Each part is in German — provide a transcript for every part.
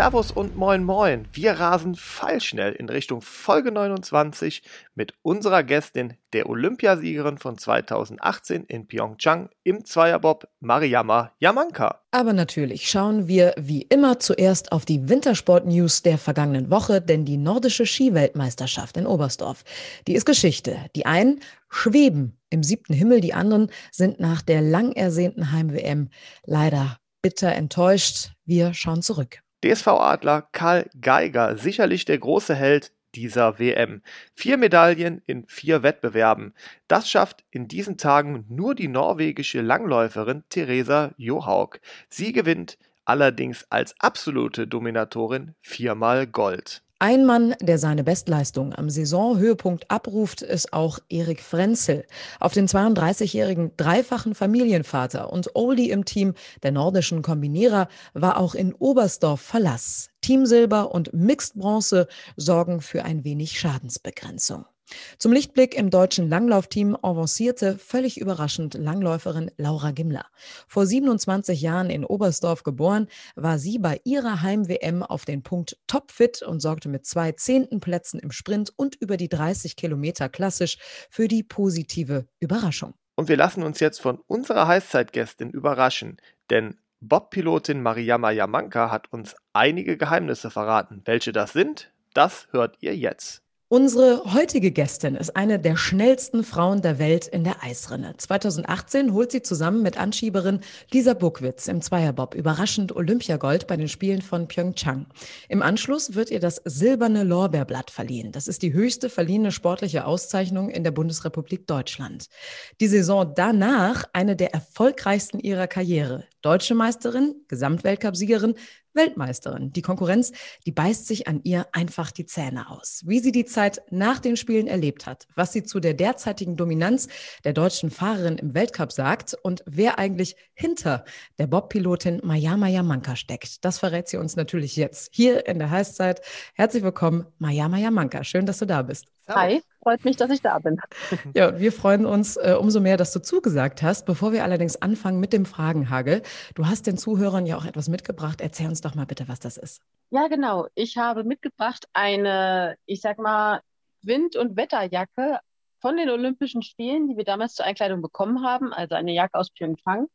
Servus und Moin Moin. Wir rasen fallschnell in Richtung Folge 29 mit unserer Gästin, der Olympiasiegerin von 2018 in Pyeongchang im Zweierbob, Mariama Yamanka. Aber natürlich schauen wir wie immer zuerst auf die Wintersport-News der vergangenen Woche, denn die nordische Skiweltmeisterschaft in Oberstdorf, die ist Geschichte. Die einen schweben im siebten Himmel, die anderen sind nach der lang ersehnten Heim-WM leider bitter enttäuscht. Wir schauen zurück. DSV-Adler Karl Geiger, sicherlich der große Held dieser WM. Vier Medaillen in vier Wettbewerben. Das schafft in diesen Tagen nur die norwegische Langläuferin Theresa Johaug. Sie gewinnt allerdings als absolute Dominatorin viermal Gold. Ein Mann, der seine Bestleistung am Saisonhöhepunkt abruft, ist auch Erik Frenzel. Auf den 32-jährigen dreifachen Familienvater und Oldie im Team der nordischen Kombinierer war auch in Oberstdorf Verlass. Team Silber und Mixed Bronze sorgen für ein wenig Schadensbegrenzung. Zum Lichtblick im deutschen Langlaufteam avancierte völlig überraschend Langläuferin Laura Gimler. Vor 27 Jahren in Oberstdorf geboren, war sie bei ihrer Heim-WM auf den Punkt topfit und sorgte mit zwei zehnten Plätzen im Sprint und über die 30 Kilometer klassisch für die positive Überraschung. Und wir lassen uns jetzt von unserer Heißzeitgästin überraschen, denn Bob-Pilotin Mariama Yamanka hat uns einige Geheimnisse verraten. Welche das sind, das hört ihr jetzt. Unsere heutige Gästin ist eine der schnellsten Frauen der Welt in der Eisrinne. 2018 holt sie zusammen mit Anschieberin Lisa Buckwitz im Zweierbob überraschend Olympiagold bei den Spielen von Pyeongchang. Im Anschluss wird ihr das Silberne Lorbeerblatt verliehen. Das ist die höchste verliehene sportliche Auszeichnung in der Bundesrepublik Deutschland. Die Saison danach eine der erfolgreichsten ihrer Karriere. Deutsche Meisterin, Gesamtweltcupsiegerin, Weltmeisterin. Die Konkurrenz, die beißt sich an ihr einfach die Zähne aus. Wie sie die Zeit nach den Spielen erlebt hat, was sie zu der derzeitigen Dominanz der deutschen Fahrerin im Weltcup sagt und wer eigentlich hinter der Bob-Pilotin Mayama Yamanka steckt, das verrät sie uns natürlich jetzt hier in der Heißzeit. Herzlich willkommen, Mayama Yamanka. Schön, dass du da bist. Hi, freut mich, dass ich da bin. Ja, wir freuen uns äh, umso mehr, dass du zugesagt hast. Bevor wir allerdings anfangen mit dem Fragenhagel, du hast den Zuhörern ja auch etwas mitgebracht. Erzähl uns doch mal bitte, was das ist. Ja, genau. Ich habe mitgebracht eine, ich sag mal, Wind- und Wetterjacke von den Olympischen Spielen, die wir damals zur Einkleidung bekommen haben. Also eine Jacke aus Pyeongchang,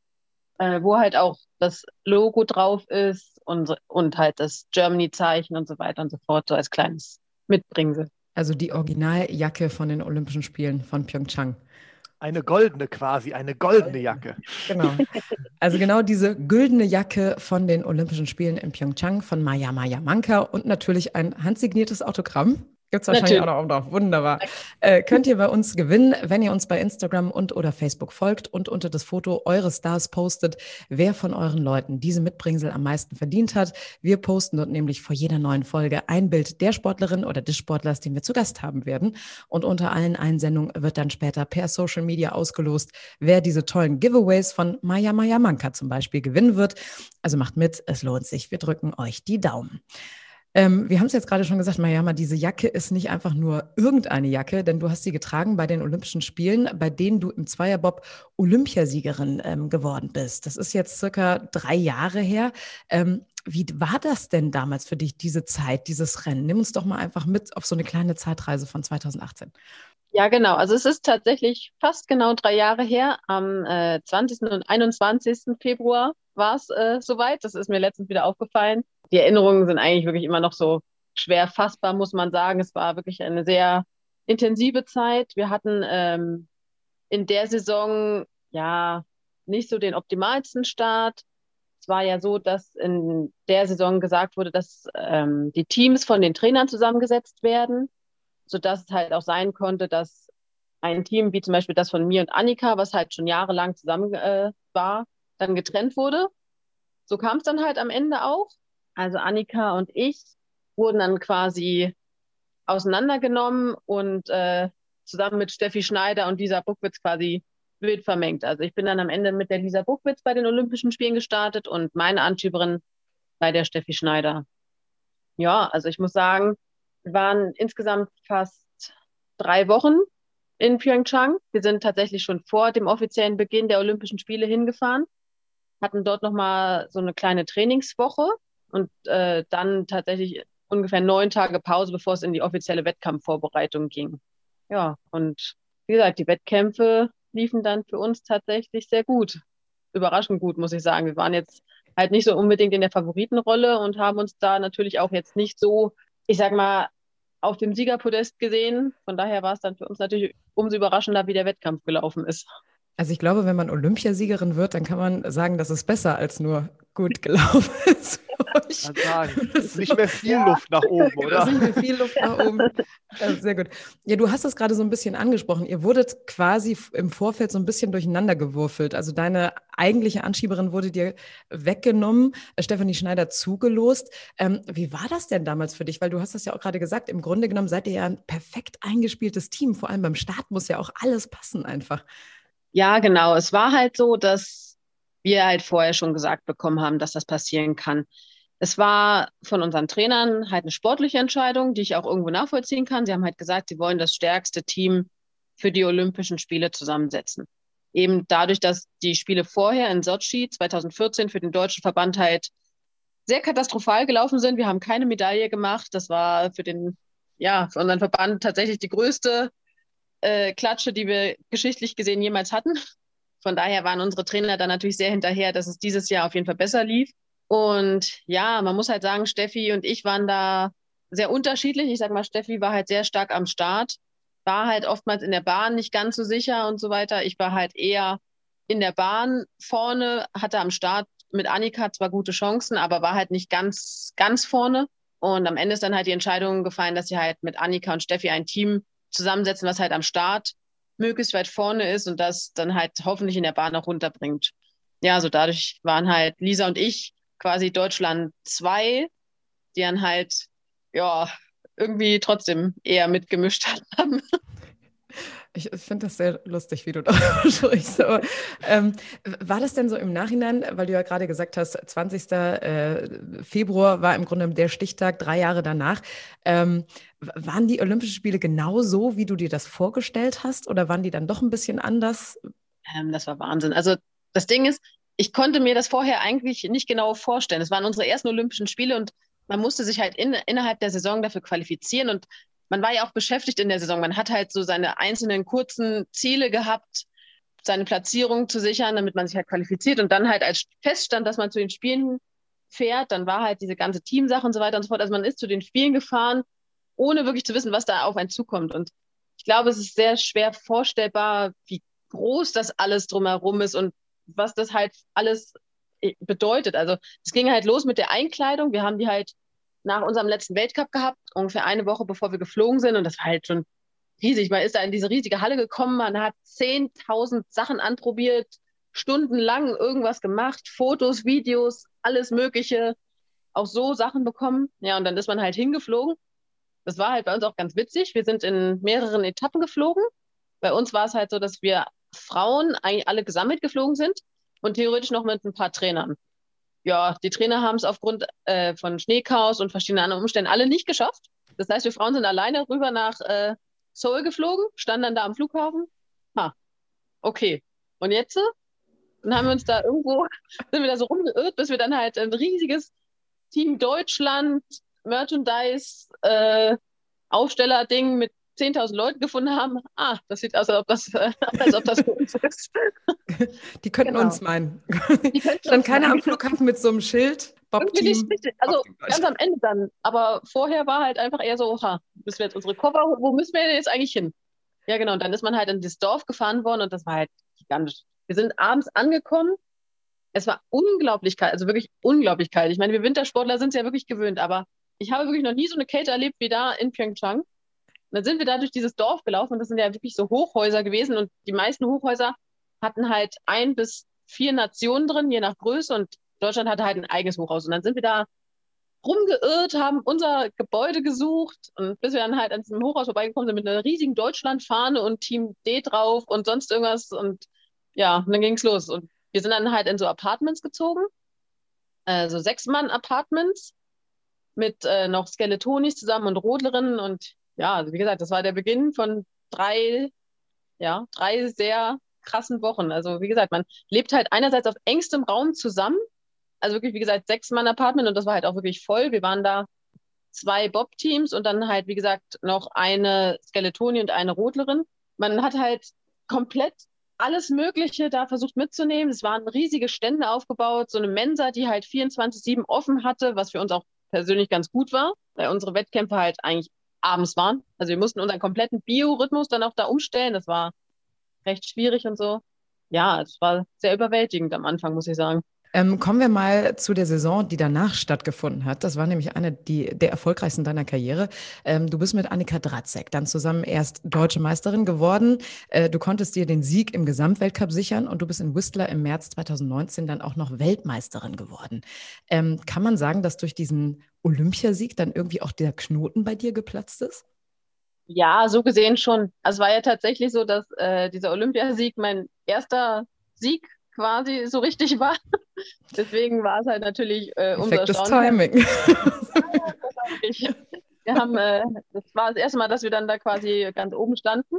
äh, wo halt auch das Logo drauf ist und, und halt das Germany-Zeichen und so weiter und so fort, so als kleines Mitbringsel. Also die Originaljacke von den Olympischen Spielen von Pyeongchang. Eine goldene quasi, eine goldene Jacke. Genau. Also genau diese güldene Jacke von den Olympischen Spielen in Pyeongchang von Maya Maya Manka und natürlich ein handsigniertes Autogramm Gibt es wahrscheinlich Natürlich. auch noch drauf. Wunderbar. Äh, könnt ihr bei uns gewinnen, wenn ihr uns bei Instagram und oder Facebook folgt und unter das Foto eures Stars postet, wer von euren Leuten diese Mitbringsel am meisten verdient hat. Wir posten dort nämlich vor jeder neuen Folge ein Bild der Sportlerin oder des Sportlers, den wir zu Gast haben werden. Und unter allen Einsendungen wird dann später per Social Media ausgelost, wer diese tollen Giveaways von Maya Maya Manka zum Beispiel gewinnen wird. Also macht mit, es lohnt sich. Wir drücken euch die Daumen. Ähm, wir haben es jetzt gerade schon gesagt, Mariama, diese Jacke ist nicht einfach nur irgendeine Jacke, denn du hast sie getragen bei den Olympischen Spielen, bei denen du im Zweierbob Olympiasiegerin ähm, geworden bist. Das ist jetzt circa drei Jahre her. Ähm, wie war das denn damals für dich, diese Zeit, dieses Rennen? Nimm uns doch mal einfach mit auf so eine kleine Zeitreise von 2018. Ja, genau. Also es ist tatsächlich fast genau drei Jahre her. Am äh, 20. und 21. Februar war es äh, soweit. Das ist mir letztens wieder aufgefallen die Erinnerungen sind eigentlich wirklich immer noch so schwer fassbar, muss man sagen. Es war wirklich eine sehr intensive Zeit. Wir hatten ähm, in der Saison ja nicht so den optimalsten Start. Es war ja so, dass in der Saison gesagt wurde, dass ähm, die Teams von den Trainern zusammengesetzt werden, sodass es halt auch sein konnte, dass ein Team wie zum Beispiel das von mir und Annika, was halt schon jahrelang zusammen äh, war, dann getrennt wurde. So kam es dann halt am Ende auch. Also Annika und ich wurden dann quasi auseinandergenommen und äh, zusammen mit Steffi Schneider und Lisa Buckwitz quasi wild vermengt. Also ich bin dann am Ende mit der Lisa Buckwitz bei den Olympischen Spielen gestartet und meine Anschieberin bei der Steffi Schneider. Ja, also ich muss sagen, wir waren insgesamt fast drei Wochen in Pyeongchang. Wir sind tatsächlich schon vor dem offiziellen Beginn der Olympischen Spiele hingefahren, hatten dort nochmal so eine kleine Trainingswoche und äh, dann tatsächlich ungefähr neun Tage Pause, bevor es in die offizielle Wettkampfvorbereitung ging. Ja, und wie gesagt, die Wettkämpfe liefen dann für uns tatsächlich sehr gut. Überraschend gut, muss ich sagen. Wir waren jetzt halt nicht so unbedingt in der Favoritenrolle und haben uns da natürlich auch jetzt nicht so, ich sag mal, auf dem Siegerpodest gesehen. Von daher war es dann für uns natürlich umso überraschender, wie der Wettkampf gelaufen ist. Also ich glaube, wenn man Olympiasiegerin wird, dann kann man sagen, dass es besser als nur gut gelaufen ist. Kann sagen, nicht mehr viel Luft nach oben, oder? Nicht mehr viel Luft nach oben. Sehr gut. Ja, du hast das gerade so ein bisschen angesprochen. Ihr wurdet quasi im Vorfeld so ein bisschen durcheinander gewürfelt. Also deine eigentliche Anschieberin wurde dir weggenommen, äh, Stefanie Schneider zugelost. Ähm, wie war das denn damals für dich? Weil du hast das ja auch gerade gesagt, im Grunde genommen seid ihr ja ein perfekt eingespieltes Team. Vor allem beim Start muss ja auch alles passen einfach. Ja, genau. Es war halt so, dass wir halt vorher schon gesagt bekommen haben, dass das passieren kann. Es war von unseren Trainern halt eine sportliche Entscheidung, die ich auch irgendwo nachvollziehen kann. Sie haben halt gesagt, sie wollen das stärkste Team für die Olympischen Spiele zusammensetzen. Eben dadurch, dass die Spiele vorher in Sochi 2014 für den deutschen Verband halt sehr katastrophal gelaufen sind. Wir haben keine Medaille gemacht. Das war für den, ja, für unseren Verband tatsächlich die größte äh, Klatsche, die wir geschichtlich gesehen jemals hatten. Von daher waren unsere Trainer dann natürlich sehr hinterher, dass es dieses Jahr auf jeden Fall besser lief. Und ja, man muss halt sagen, Steffi und ich waren da sehr unterschiedlich. Ich sag mal, Steffi war halt sehr stark am Start, war halt oftmals in der Bahn nicht ganz so sicher und so weiter. Ich war halt eher in der Bahn vorne, hatte am Start mit Annika zwar gute Chancen, aber war halt nicht ganz, ganz vorne. Und am Ende ist dann halt die Entscheidung gefallen, dass sie halt mit Annika und Steffi ein Team zusammensetzen, was halt am Start möglichst weit vorne ist und das dann halt hoffentlich in der Bahn auch runterbringt. Ja, so dadurch waren halt Lisa und ich quasi Deutschland 2, die dann halt, ja, irgendwie trotzdem eher mitgemischt haben. Ich finde das sehr lustig, wie du da sprichst. Aber, ähm, war das denn so im Nachhinein, weil du ja gerade gesagt hast, 20. Äh, Februar war im Grunde der Stichtag, drei Jahre danach. Ähm, waren die Olympischen Spiele genau so, wie du dir das vorgestellt hast, oder waren die dann doch ein bisschen anders? Ähm, das war Wahnsinn. Also das Ding ist, ich konnte mir das vorher eigentlich nicht genau vorstellen. Es waren unsere ersten Olympischen Spiele und man musste sich halt in, innerhalb der Saison dafür qualifizieren und man war ja auch beschäftigt in der Saison. Man hat halt so seine einzelnen kurzen Ziele gehabt, seine Platzierung zu sichern, damit man sich halt qualifiziert und dann halt als feststand, dass man zu den Spielen fährt, dann war halt diese ganze Teamsache und so weiter und so fort. Also man ist zu den Spielen gefahren, ohne wirklich zu wissen, was da auf einen zukommt. Und ich glaube, es ist sehr schwer vorstellbar, wie groß das alles drumherum ist und was das halt alles äh, bedeutet. Also es ging halt los mit der Einkleidung. Wir haben die halt nach unserem letzten Weltcup gehabt, ungefähr eine Woche bevor wir geflogen sind. Und das war halt schon riesig. Man ist da in diese riesige Halle gekommen, man hat 10.000 Sachen anprobiert, stundenlang irgendwas gemacht, Fotos, Videos, alles Mögliche, auch so Sachen bekommen. Ja, und dann ist man halt hingeflogen. Das war halt bei uns auch ganz witzig. Wir sind in mehreren Etappen geflogen. Bei uns war es halt so, dass wir Frauen eigentlich alle gesammelt geflogen sind und theoretisch noch mit ein paar Trainern ja, die Trainer haben es aufgrund äh, von Schneechaos und verschiedenen anderen Umständen alle nicht geschafft. Das heißt, wir Frauen sind alleine rüber nach äh, Seoul geflogen, standen dann da am Flughafen. Ha, okay. Und jetzt? Dann haben wir uns da irgendwo, sind wir da so rumgeirrt, bis wir dann halt ein riesiges Team Deutschland Merchandise äh, mit 10.000 Leute gefunden haben, ah, das sieht aus, als ob das, äh, als ob das für uns ist. Die könnten genau. uns meinen. Die Stand keiner am Flughafen mit so einem Schild. Bob-Team. Also ganz am Ende dann. Aber vorher war halt einfach eher so, oha, müssen wir jetzt unsere Koffer, wo müssen wir jetzt eigentlich hin? Ja, genau. Und dann ist man halt in das Dorf gefahren worden und das war halt gigantisch. Wir sind abends angekommen. Es war unglaublich kalt, also wirklich unglaublich kalt. Ich meine, wir Wintersportler sind es ja wirklich gewöhnt, aber ich habe wirklich noch nie so eine Kälte erlebt wie da in Pyeongchang. Dann sind wir da durch dieses Dorf gelaufen und das sind ja wirklich so Hochhäuser gewesen und die meisten Hochhäuser hatten halt ein bis vier Nationen drin, je nach Größe und Deutschland hatte halt ein eigenes Hochhaus. Und dann sind wir da rumgeirrt, haben unser Gebäude gesucht und bis wir dann halt an diesem Hochhaus vorbeigekommen sind mit einer riesigen Deutschlandfahne und Team D drauf und sonst irgendwas und ja, und dann ging es los. Und wir sind dann halt in so Apartments gezogen äh, so Sechs-Mann-Apartments mit äh, noch Skeletonis zusammen und Rodlerinnen. Und ja, also wie gesagt, das war der Beginn von drei, ja, drei sehr krassen Wochen. Also wie gesagt, man lebt halt einerseits auf engstem Raum zusammen. Also wirklich, wie gesagt, Sechs-Mann-Apartment und das war halt auch wirklich voll. Wir waren da zwei Bob-Teams und dann halt, wie gesagt, noch eine Skeletonie und eine Rodlerin. Man hat halt komplett alles Mögliche da versucht mitzunehmen. Es waren riesige Stände aufgebaut, so eine Mensa, die halt 24-7 offen hatte, was für uns auch persönlich ganz gut war, weil unsere Wettkämpfe halt eigentlich abends waren. Also wir mussten unseren kompletten Biorhythmus dann auch da umstellen. Das war recht schwierig und so. Ja, es war sehr überwältigend am Anfang, muss ich sagen. Ähm, kommen wir mal zu der Saison, die danach stattgefunden hat. Das war nämlich eine die, der erfolgreichsten deiner Karriere. Ähm, du bist mit Annika Dratzek dann zusammen erst deutsche Meisterin geworden. Äh, du konntest dir den Sieg im Gesamtweltcup sichern und du bist in Whistler im März 2019 dann auch noch Weltmeisterin geworden. Ähm, kann man sagen, dass durch diesen Olympiasieg dann irgendwie auch der Knoten bei dir geplatzt ist? Ja, so gesehen schon. Also es war ja tatsächlich so, dass äh, dieser Olympiasieg mein erster Sieg quasi so richtig war. Deswegen war es halt natürlich äh, Perfektes Timing. wir haben, äh, das war das erste Mal, dass wir dann da quasi ganz oben standen.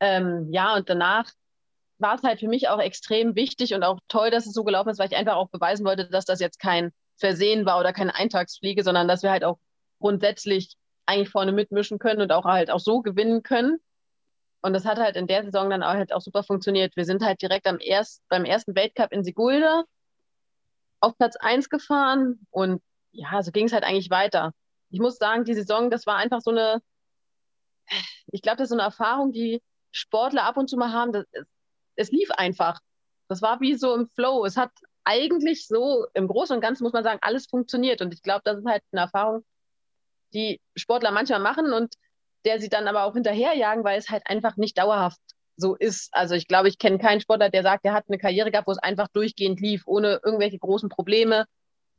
Ähm, ja, und danach war es halt für mich auch extrem wichtig und auch toll, dass es so gelaufen ist, weil ich einfach auch beweisen wollte, dass das jetzt kein Versehen war oder keine Eintagsfliege, sondern dass wir halt auch grundsätzlich eigentlich vorne mitmischen können und auch halt auch so gewinnen können. Und das hat halt in der Saison dann auch, halt auch super funktioniert. Wir sind halt direkt am erst, beim ersten Weltcup in Sigulda auf Platz 1 gefahren und ja, so ging es halt eigentlich weiter. Ich muss sagen, die Saison, das war einfach so eine, ich glaube, das ist so eine Erfahrung, die Sportler ab und zu mal haben. Das, es lief einfach. Das war wie so im Flow. Es hat eigentlich so im Großen und Ganzen, muss man sagen, alles funktioniert. Und ich glaube, das ist halt eine Erfahrung, die Sportler manchmal machen und der sie dann aber auch hinterherjagen, weil es halt einfach nicht dauerhaft so ist. Also ich glaube, ich kenne keinen Sportler, der sagt, der hat eine Karriere gehabt, wo es einfach durchgehend lief, ohne irgendwelche großen Probleme,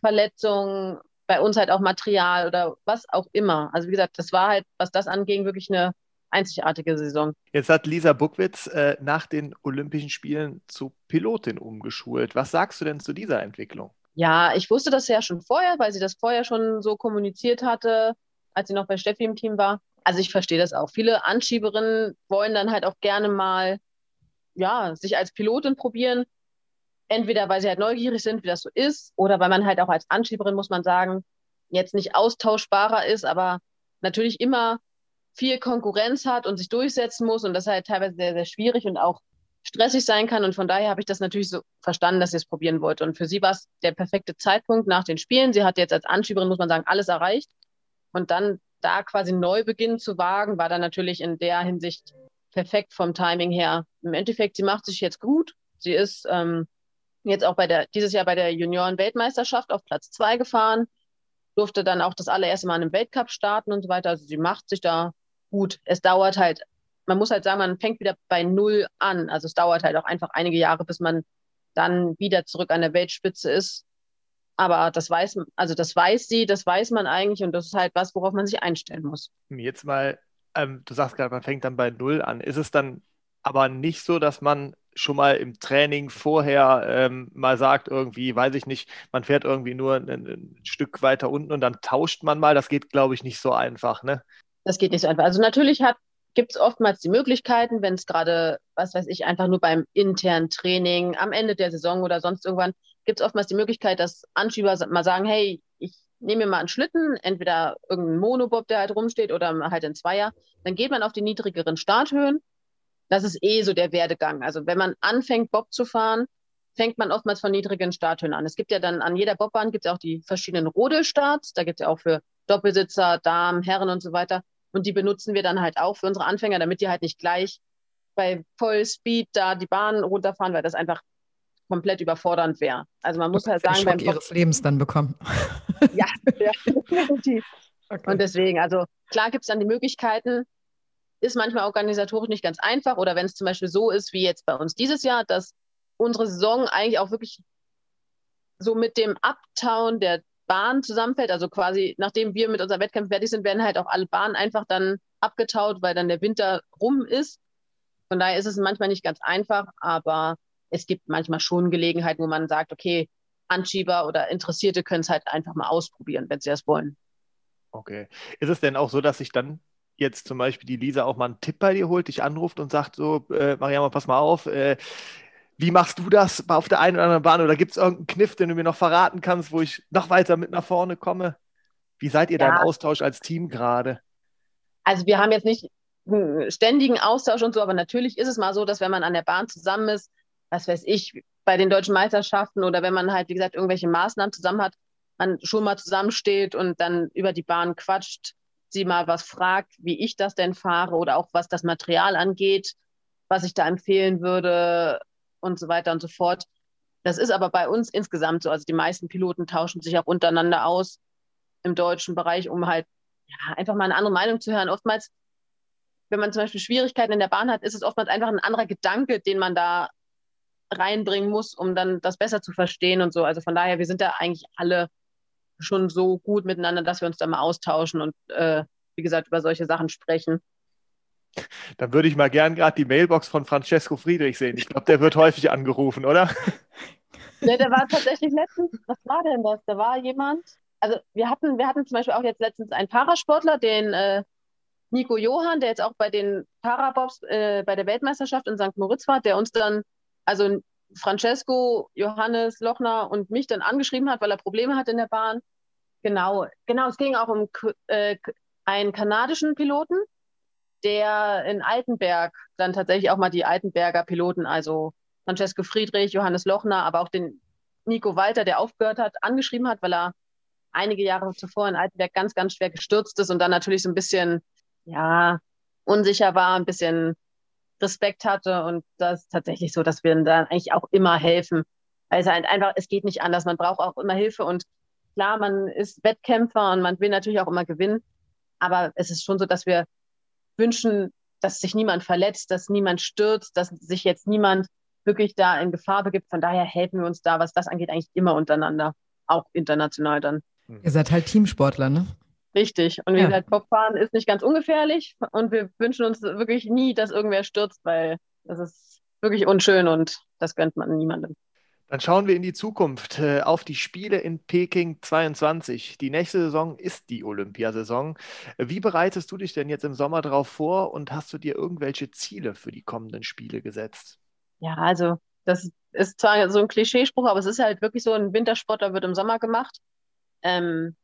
Verletzungen, bei uns halt auch Material oder was auch immer. Also wie gesagt, das war halt, was das anging, wirklich eine einzigartige Saison. Jetzt hat Lisa Buckwitz äh, nach den Olympischen Spielen zu Pilotin umgeschult. Was sagst du denn zu dieser Entwicklung? Ja, ich wusste das ja schon vorher, weil sie das vorher schon so kommuniziert hatte, als sie noch bei Steffi im Team war also ich verstehe das auch. Viele Anschieberinnen wollen dann halt auch gerne mal, ja, sich als Pilotin probieren. Entweder weil sie halt neugierig sind, wie das so ist, oder weil man halt auch als Anschieberin, muss man sagen, jetzt nicht austauschbarer ist, aber natürlich immer viel Konkurrenz hat und sich durchsetzen muss und das halt teilweise sehr, sehr schwierig und auch stressig sein kann. Und von daher habe ich das natürlich so verstanden, dass sie es probieren wollte. Und für sie war es der perfekte Zeitpunkt nach den Spielen. Sie hat jetzt als Anschieberin, muss man sagen, alles erreicht. Und dann da quasi Neubeginn zu wagen, war dann natürlich in der Hinsicht perfekt vom Timing her. Im Endeffekt, sie macht sich jetzt gut. Sie ist ähm, jetzt auch bei der, dieses Jahr bei der Junioren-Weltmeisterschaft auf Platz zwei gefahren, durfte dann auch das allererste Mal in einem Weltcup starten und so weiter. Also sie macht sich da gut. Es dauert halt, man muss halt sagen, man fängt wieder bei Null an. Also es dauert halt auch einfach einige Jahre, bis man dann wieder zurück an der Weltspitze ist. Aber das weiß, also das weiß sie, das weiß man eigentlich und das ist halt was, worauf man sich einstellen muss. Jetzt mal, ähm, du sagst gerade, man fängt dann bei Null an. Ist es dann aber nicht so, dass man schon mal im Training vorher ähm, mal sagt, irgendwie, weiß ich nicht, man fährt irgendwie nur ein, ein Stück weiter unten und dann tauscht man mal. Das geht, glaube ich, nicht so einfach, ne? Das geht nicht so einfach. Also natürlich gibt es oftmals die Möglichkeiten, wenn es gerade, was weiß ich, einfach nur beim internen Training am Ende der Saison oder sonst irgendwann gibt es oftmals die Möglichkeit, dass Anschieber mal sagen, hey, ich nehme mir mal einen Schlitten, entweder irgendeinen Monobob, der halt rumsteht, oder halt ein Zweier. Dann geht man auf die niedrigeren Starthöhen. Das ist eh so der Werdegang. Also wenn man anfängt, Bob zu fahren, fängt man oftmals von niedrigen Starthöhen an. Es gibt ja dann an jeder Bobbahn gibt es auch die verschiedenen Rodelstarts. Da gibt es ja auch für Doppelsitzer, Damen, Herren und so weiter. Und die benutzen wir dann halt auch für unsere Anfänger, damit die halt nicht gleich bei Vollspeed da die Bahn runterfahren, weil das einfach komplett überfordernd wäre. Also man muss halt sagen, beim Schock ihres Lebens dann bekommen. ja, ja definitiv. Okay. Und deswegen, also klar gibt es dann die Möglichkeiten, ist manchmal organisatorisch nicht ganz einfach oder wenn es zum Beispiel so ist wie jetzt bei uns dieses Jahr, dass unsere Saison eigentlich auch wirklich so mit dem Uptown der Bahn zusammenfällt, also quasi nachdem wir mit unserem Wettkampf fertig sind, werden halt auch alle Bahnen einfach dann abgetaut, weil dann der Winter rum ist. Von daher ist es manchmal nicht ganz einfach, aber es gibt manchmal schon Gelegenheiten, wo man sagt, okay, Anschieber oder Interessierte können es halt einfach mal ausprobieren, wenn sie das wollen. Okay. Ist es denn auch so, dass sich dann jetzt zum Beispiel die Lisa auch mal einen Tipp bei dir holt, dich anruft und sagt so, äh, Mariama, pass mal auf, äh, wie machst du das auf der einen oder anderen Bahn? Oder gibt es irgendeinen Kniff, den du mir noch verraten kannst, wo ich noch weiter mit nach vorne komme? Wie seid ihr ja. da im Austausch als Team gerade? Also wir haben jetzt nicht einen ständigen Austausch und so, aber natürlich ist es mal so, dass wenn man an der Bahn zusammen ist, was weiß ich, bei den deutschen Meisterschaften oder wenn man halt, wie gesagt, irgendwelche Maßnahmen zusammen hat, man schon mal zusammensteht und dann über die Bahn quatscht, sie mal was fragt, wie ich das denn fahre oder auch was das Material angeht, was ich da empfehlen würde und so weiter und so fort. Das ist aber bei uns insgesamt so. Also die meisten Piloten tauschen sich auch untereinander aus im deutschen Bereich, um halt ja, einfach mal eine andere Meinung zu hören. Oftmals, wenn man zum Beispiel Schwierigkeiten in der Bahn hat, ist es oftmals einfach ein anderer Gedanke, den man da reinbringen muss, um dann das besser zu verstehen und so. Also von daher, wir sind da eigentlich alle schon so gut miteinander, dass wir uns da mal austauschen und äh, wie gesagt über solche Sachen sprechen. Dann würde ich mal gern gerade die Mailbox von Francesco Friedrich sehen. Ich glaube, der wird häufig angerufen, oder? Ja, der war tatsächlich letztens, was war denn das? Da war jemand, also wir hatten, wir hatten zum Beispiel auch jetzt letztens einen Parasportler, den äh, Nico Johann, der jetzt auch bei den Parabobs äh, bei der Weltmeisterschaft in St. Moritz war, der uns dann, also Francesco, Johannes, Lochner und mich dann angeschrieben hat, weil er Probleme hat in der Bahn. Genau, genau, es ging auch um äh, einen kanadischen Piloten, der in Altenberg dann tatsächlich auch mal die Altenberger Piloten, also Francesco Friedrich, Johannes Lochner, aber auch den Nico Walter, der aufgehört hat, angeschrieben hat, weil er einige Jahre zuvor in Altenberg ganz, ganz schwer gestürzt ist und dann natürlich so ein bisschen, ja, unsicher war, ein bisschen Respekt hatte. Und das ist tatsächlich so, dass wir dann eigentlich auch immer helfen. Also halt einfach, es geht nicht anders. Man braucht auch immer Hilfe. Und klar, man ist Wettkämpfer und man will natürlich auch immer gewinnen. Aber es ist schon so, dass wir wünschen, dass sich niemand verletzt, dass niemand stürzt, dass sich jetzt niemand wirklich da in Gefahr begibt. Von daher helfen wir uns da, was das angeht, eigentlich immer untereinander, auch international dann. Ihr seid halt Teamsportler, ne? Richtig. Und wie ja. gesagt, Bobfahren ist nicht ganz ungefährlich und wir wünschen uns wirklich nie, dass irgendwer stürzt, weil das ist wirklich unschön und das gönnt man niemandem. Dann schauen wir in die Zukunft äh, auf die Spiele in Peking 22. Die nächste Saison ist die Olympiasaison. Wie bereitest du dich denn jetzt im Sommer darauf vor und hast du dir irgendwelche Ziele für die kommenden Spiele gesetzt? Ja, also das ist zwar so ein Klischeespruch, aber es ist halt wirklich so, ein Wintersportler wird im Sommer gemacht. Ähm,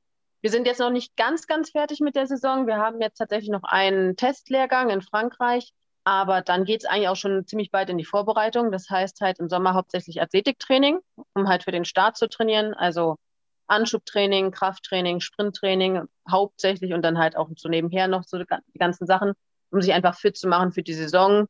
wir sind jetzt noch nicht ganz, ganz fertig mit der Saison. Wir haben jetzt tatsächlich noch einen Testlehrgang in Frankreich, aber dann geht es eigentlich auch schon ziemlich bald in die Vorbereitung. Das heißt halt im Sommer hauptsächlich Athletiktraining, um halt für den Start zu trainieren. Also Anschubtraining, Krafttraining, Sprinttraining hauptsächlich und dann halt auch so nebenher noch so die ganzen Sachen, um sich einfach fit zu machen für die Saison.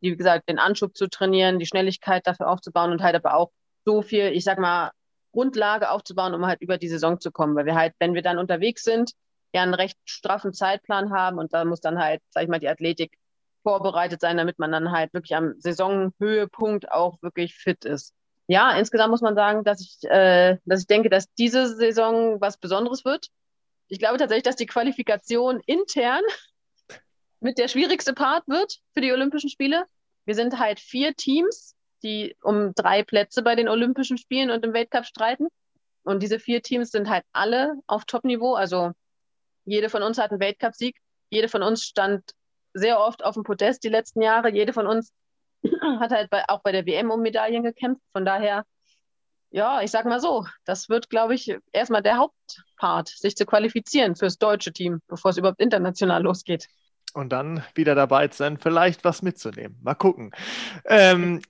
Wie gesagt, den Anschub zu trainieren, die Schnelligkeit dafür aufzubauen und halt aber auch so viel, ich sag mal, Grundlage aufzubauen, um halt über die Saison zu kommen. Weil wir halt, wenn wir dann unterwegs sind, ja einen recht straffen Zeitplan haben und da muss dann halt, sag ich mal, die Athletik vorbereitet sein, damit man dann halt wirklich am Saisonhöhepunkt auch wirklich fit ist. Ja, insgesamt muss man sagen, dass ich, äh, dass ich denke, dass diese Saison was Besonderes wird. Ich glaube tatsächlich, dass die Qualifikation intern mit der schwierigste Part wird für die Olympischen Spiele. Wir sind halt vier Teams die um drei Plätze bei den Olympischen Spielen und im Weltcup streiten. Und diese vier Teams sind halt alle auf Top-Niveau. Also jede von uns hat einen Weltcupsieg. Jede von uns stand sehr oft auf dem Podest die letzten Jahre. Jede von uns hat halt bei, auch bei der WM um Medaillen gekämpft. Von daher, ja, ich sag mal so, das wird, glaube ich, erstmal der Hauptpart, sich zu qualifizieren fürs deutsche Team, bevor es überhaupt international losgeht. Und dann wieder dabei zu sein, vielleicht was mitzunehmen. Mal gucken. Ähm,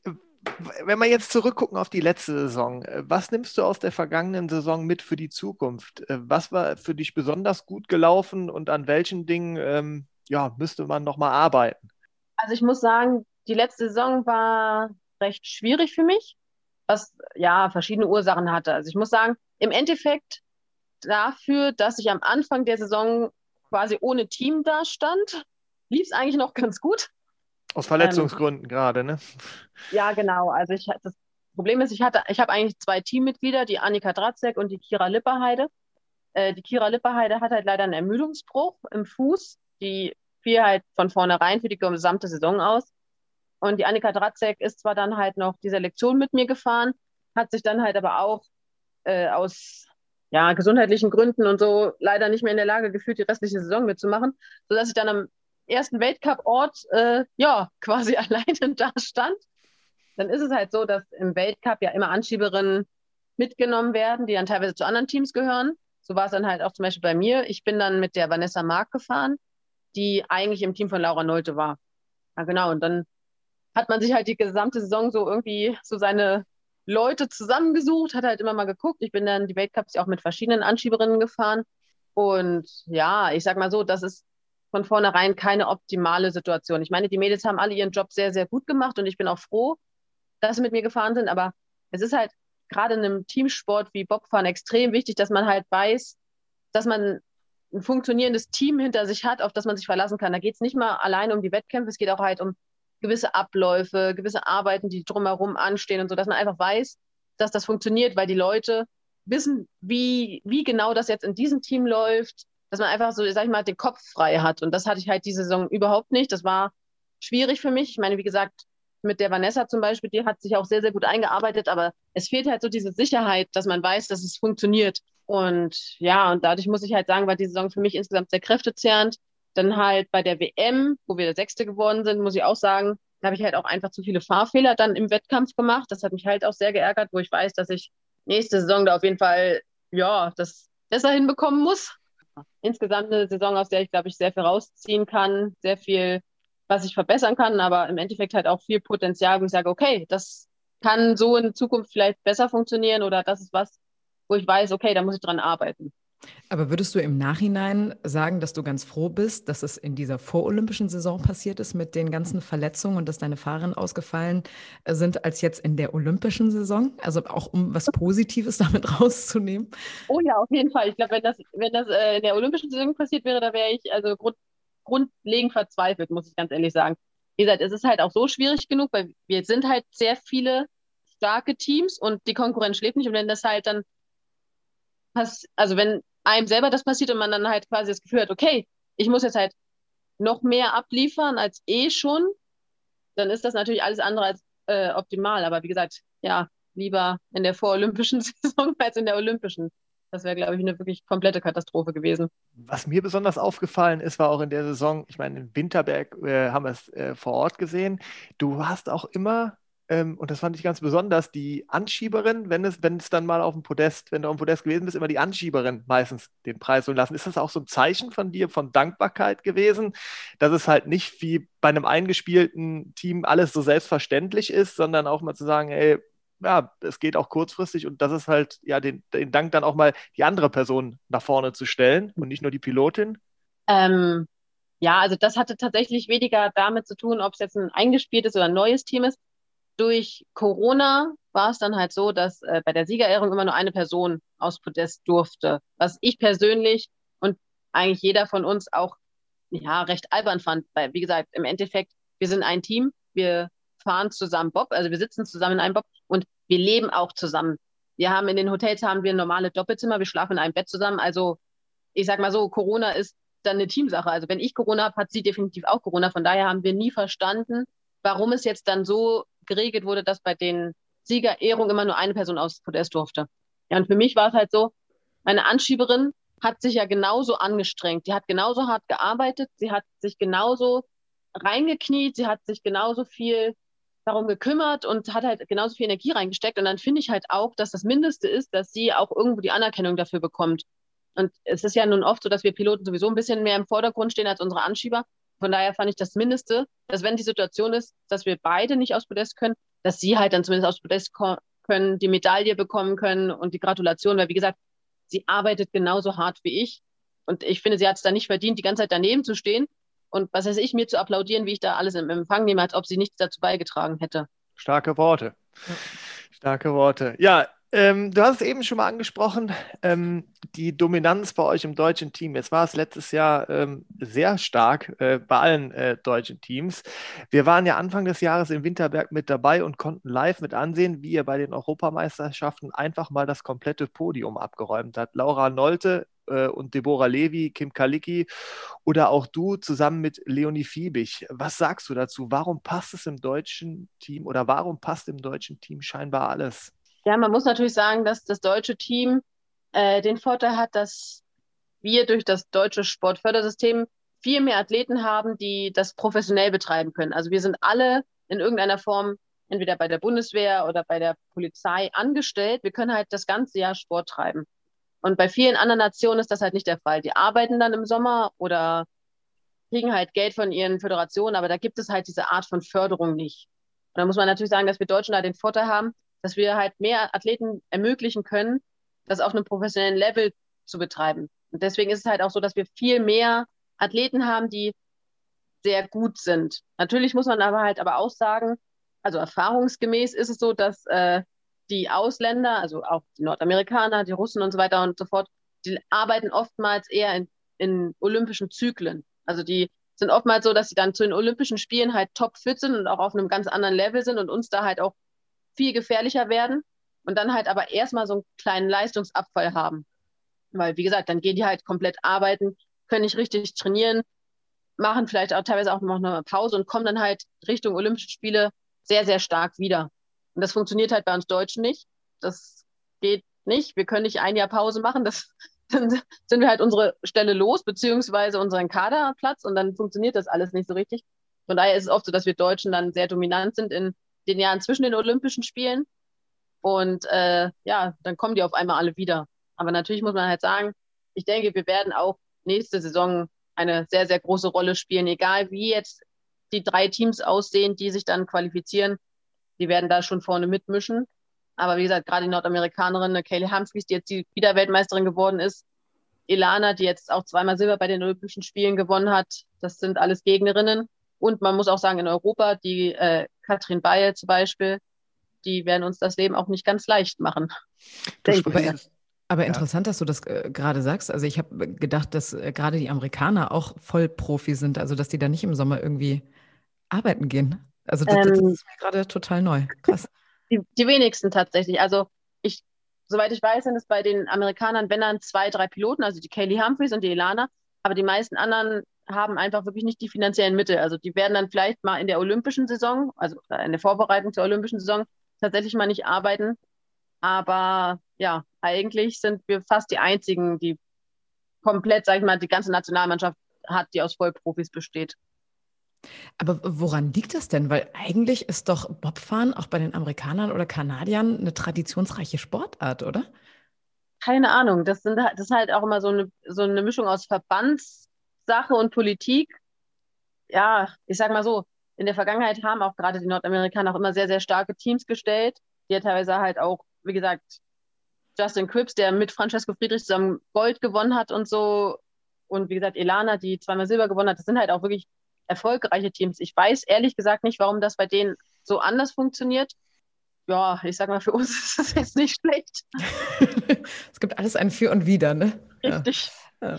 wenn wir jetzt zurückgucken auf die letzte Saison, äh, was nimmst du aus der vergangenen Saison mit für die Zukunft? Äh, was war für dich besonders gut gelaufen und an welchen Dingen ähm, ja, müsste man nochmal arbeiten? Also ich muss sagen, die letzte Saison war recht schwierig für mich, was ja verschiedene Ursachen hatte. Also ich muss sagen, im Endeffekt dafür, dass ich am Anfang der Saison quasi ohne Team da stand, lief es eigentlich noch ganz gut. Aus Verletzungsgründen ähm, gerade, ne? Ja, genau. Also ich das Problem ist, ich hatte, ich habe eigentlich zwei Teammitglieder, die Annika Dratzek und die Kira Lipperheide. Äh, die Kira Lipperheide hat halt leider einen Ermüdungsbruch im Fuß. Die fiel halt von vornherein für die gesamte Saison aus. Und die Annika Dratzek ist zwar dann halt noch die Selektion mit mir gefahren, hat sich dann halt aber auch äh, aus ja, gesundheitlichen Gründen und so leider nicht mehr in der Lage gefühlt, die restliche Saison mitzumachen, sodass ich dann am ersten Weltcup-Ort äh, ja quasi alleine da stand. Dann ist es halt so, dass im Weltcup ja immer Anschieberinnen mitgenommen werden, die dann teilweise zu anderen Teams gehören. So war es dann halt auch zum Beispiel bei mir. Ich bin dann mit der Vanessa Mark gefahren, die eigentlich im Team von Laura Nolte war. Ja, genau. Und dann hat man sich halt die gesamte Saison so irgendwie so seine Leute zusammengesucht, hat halt immer mal geguckt. Ich bin dann die Weltcups ja auch mit verschiedenen Anschieberinnen gefahren. Und ja, ich sag mal so, das ist von vornherein keine optimale Situation. Ich meine, die Mädels haben alle ihren Job sehr, sehr gut gemacht und ich bin auch froh, dass sie mit mir gefahren sind. Aber es ist halt gerade in einem Teamsport wie Bobfahren extrem wichtig, dass man halt weiß, dass man ein funktionierendes Team hinter sich hat, auf das man sich verlassen kann. Da geht es nicht mal allein um die Wettkämpfe, es geht auch halt um gewisse Abläufe, gewisse Arbeiten, die drumherum anstehen und so, dass man einfach weiß, dass das funktioniert, weil die Leute wissen, wie, wie genau das jetzt in diesem Team läuft, dass man einfach so, sag ich mal, den Kopf frei hat. Und das hatte ich halt diese Saison überhaupt nicht. Das war schwierig für mich. Ich meine, wie gesagt, mit der Vanessa zum Beispiel, die hat sich auch sehr, sehr gut eingearbeitet, aber es fehlt halt so diese Sicherheit, dass man weiß, dass es funktioniert. Und ja, und dadurch muss ich halt sagen, war die Saison für mich insgesamt sehr kräftezehrend. Dann halt bei der WM, wo wir der Sechste geworden sind, muss ich auch sagen, da habe ich halt auch einfach zu viele Fahrfehler dann im Wettkampf gemacht. Das hat mich halt auch sehr geärgert, wo ich weiß, dass ich nächste Saison da auf jeden Fall, ja, das besser hinbekommen muss. Insgesamt eine Saison, aus der ich, glaube ich, sehr viel rausziehen kann, sehr viel, was ich verbessern kann, aber im Endeffekt halt auch viel Potenzial, wo ich sage, okay, das kann so in Zukunft vielleicht besser funktionieren oder das ist was, wo ich weiß, okay, da muss ich dran arbeiten. Aber würdest du im Nachhinein sagen, dass du ganz froh bist, dass es in dieser vorolympischen Saison passiert ist mit den ganzen Verletzungen und dass deine Fahrerinnen ausgefallen äh, sind, als jetzt in der olympischen Saison? Also auch um was Positives damit rauszunehmen? Oh ja, auf jeden Fall. Ich glaube, wenn das, wenn das äh, in der olympischen Saison passiert wäre, da wäre ich also grund, grundlegend verzweifelt, muss ich ganz ehrlich sagen. Wie gesagt, es ist halt auch so schwierig genug, weil wir sind halt sehr viele starke Teams und die Konkurrenz schläft nicht. Und wenn das halt dann also wenn einem selber das passiert und man dann halt quasi das Gefühl hat, okay, ich muss jetzt halt noch mehr abliefern als eh schon, dann ist das natürlich alles andere als äh, optimal. Aber wie gesagt, ja, lieber in der vorolympischen Saison als in der olympischen. Das wäre, glaube ich, eine wirklich komplette Katastrophe gewesen. Was mir besonders aufgefallen ist, war auch in der Saison, ich meine, in Winterberg äh, haben wir es äh, vor Ort gesehen, du hast auch immer ähm, und das fand ich ganz besonders, die Anschieberin, wenn es, wenn es dann mal auf dem Podest, wenn du auf dem Podest gewesen bist, immer die Anschieberin meistens den Preis holen lassen. Ist das auch so ein Zeichen von dir, von Dankbarkeit gewesen, dass es halt nicht wie bei einem eingespielten Team alles so selbstverständlich ist, sondern auch mal zu sagen, ey, ja, es geht auch kurzfristig und das ist halt, ja, den, den Dank dann auch mal die andere Person nach vorne zu stellen und nicht nur die Pilotin? Ähm, ja, also das hatte tatsächlich weniger damit zu tun, ob es jetzt ein eingespieltes oder ein neues Team ist, durch Corona war es dann halt so, dass äh, bei der Siegerehrung immer nur eine Person aus Podest durfte, was ich persönlich und eigentlich jeder von uns auch ja recht albern fand, weil wie gesagt, im Endeffekt, wir sind ein Team, wir fahren zusammen Bob, also wir sitzen zusammen in einem Bob und wir leben auch zusammen. Wir haben in den Hotels haben wir normale Doppelzimmer, wir schlafen in einem Bett zusammen, also ich sag mal so, Corona ist dann eine Teamsache. Also wenn ich Corona habe, hat sie definitiv auch Corona. Von daher haben wir nie verstanden, warum es jetzt dann so geregelt wurde, dass bei den Siegerehrungen immer nur eine Person aus Podest durfte. Ja, und für mich war es halt so, meine Anschieberin hat sich ja genauso angestrengt. Die hat genauso hart gearbeitet, sie hat sich genauso reingekniet, sie hat sich genauso viel darum gekümmert und hat halt genauso viel Energie reingesteckt. Und dann finde ich halt auch, dass das Mindeste ist, dass sie auch irgendwo die Anerkennung dafür bekommt. Und es ist ja nun oft so, dass wir Piloten sowieso ein bisschen mehr im Vordergrund stehen als unsere Anschieber. Von daher fand ich das Mindeste, dass wenn die Situation ist, dass wir beide nicht aus Podest können, dass sie halt dann zumindest aus Podest können, die Medaille bekommen können und die Gratulation, weil wie gesagt, sie arbeitet genauso hart wie ich. Und ich finde, sie hat es da nicht verdient, die ganze Zeit daneben zu stehen und was weiß ich, mir zu applaudieren, wie ich da alles im Empfang nehme, als ob sie nichts dazu beigetragen hätte. Starke Worte. Starke Worte. Ja, ähm, du hast es eben schon mal angesprochen, ähm, die Dominanz bei euch im deutschen Team. Jetzt war es letztes Jahr ähm, sehr stark äh, bei allen äh, deutschen Teams. Wir waren ja Anfang des Jahres in Winterberg mit dabei und konnten live mit ansehen, wie ihr bei den Europameisterschaften einfach mal das komplette Podium abgeräumt hat. Laura Nolte äh, und Deborah Levy, Kim Kalicki oder auch du zusammen mit Leonie Fiebig. Was sagst du dazu? Warum passt es im deutschen Team oder warum passt im deutschen Team scheinbar alles? Ja, man muss natürlich sagen, dass das deutsche Team äh, den Vorteil hat, dass wir durch das deutsche Sportfördersystem viel mehr Athleten haben, die das professionell betreiben können. Also wir sind alle in irgendeiner Form entweder bei der Bundeswehr oder bei der Polizei angestellt. Wir können halt das ganze Jahr Sport treiben. Und bei vielen anderen Nationen ist das halt nicht der Fall. Die arbeiten dann im Sommer oder kriegen halt Geld von ihren Föderationen, aber da gibt es halt diese Art von Förderung nicht. Und da muss man natürlich sagen, dass wir Deutschen da den Vorteil haben, dass wir halt mehr Athleten ermöglichen können, das auf einem professionellen Level zu betreiben. Und deswegen ist es halt auch so, dass wir viel mehr Athleten haben, die sehr gut sind. Natürlich muss man aber halt aber auch sagen, also erfahrungsgemäß ist es so, dass äh, die Ausländer, also auch die Nordamerikaner, die Russen und so weiter und so fort, die arbeiten oftmals eher in, in olympischen Zyklen. Also die sind oftmals so, dass sie dann zu den Olympischen Spielen halt topfit sind und auch auf einem ganz anderen Level sind und uns da halt auch viel gefährlicher werden und dann halt aber erstmal so einen kleinen Leistungsabfall haben. Weil, wie gesagt, dann gehen die halt komplett arbeiten, können nicht richtig trainieren, machen vielleicht auch teilweise auch noch eine Pause und kommen dann halt Richtung Olympische Spiele sehr, sehr stark wieder. Und das funktioniert halt bei uns Deutschen nicht. Das geht nicht. Wir können nicht ein Jahr Pause machen. Das, dann sind wir halt unsere Stelle los, beziehungsweise unseren Kaderplatz und dann funktioniert das alles nicht so richtig. Von daher ist es oft so, dass wir Deutschen dann sehr dominant sind in den Jahren zwischen den Olympischen Spielen. Und äh, ja, dann kommen die auf einmal alle wieder. Aber natürlich muss man halt sagen, ich denke, wir werden auch nächste Saison eine sehr, sehr große Rolle spielen, egal wie jetzt die drei Teams aussehen, die sich dann qualifizieren. Die werden da schon vorne mitmischen. Aber wie gesagt, gerade die Nordamerikanerin Kaylee Humphries, die jetzt die Wiederweltmeisterin geworden ist, Ilana, die jetzt auch zweimal Silber bei den Olympischen Spielen gewonnen hat, das sind alles Gegnerinnen. Und man muss auch sagen, in Europa, die äh, Katrin Baye zum Beispiel, die werden uns das Leben auch nicht ganz leicht machen. Aber, interessant, dass du das äh, gerade sagst. Also ich habe gedacht, dass äh, gerade die Amerikaner auch Vollprofi sind, also dass die da nicht im Sommer irgendwie arbeiten gehen. Also das, ähm, das ist mir gerade total neu. Krass. Die, die, wenigsten tatsächlich. Also ich, soweit ich weiß, sind es bei den Amerikanern, wenn dann zwei, drei Piloten, also die Kaylee Humphreys und die Elana, aber die meisten anderen haben einfach wirklich nicht die finanziellen Mittel. Also die werden dann vielleicht mal in der olympischen Saison, also in der Vorbereitung zur olympischen Saison, tatsächlich mal nicht arbeiten. Aber ja, eigentlich sind wir fast die einzigen, die komplett, sag ich mal, die ganze Nationalmannschaft hat, die aus Vollprofis besteht. Aber woran liegt das denn? Weil eigentlich ist doch Bobfahren auch bei den Amerikanern oder Kanadiern eine traditionsreiche Sportart, oder? Keine Ahnung. Das, sind, das ist halt auch immer so eine, so eine Mischung aus Verbandssache und Politik. Ja, ich sag mal so, in der Vergangenheit haben auch gerade die Nordamerikaner auch immer sehr, sehr starke Teams gestellt, die ja teilweise halt auch, wie gesagt, Justin Cripps, der mit Francesco Friedrich zusammen Gold gewonnen hat und so. Und wie gesagt, Elana, die zweimal Silber gewonnen hat. Das sind halt auch wirklich erfolgreiche Teams. Ich weiß ehrlich gesagt nicht, warum das bei denen so anders funktioniert. Ja, ich sag mal, für uns ist das jetzt nicht schlecht. es gibt alles ein Für und Wider, ne? Richtig. Ja. Ja,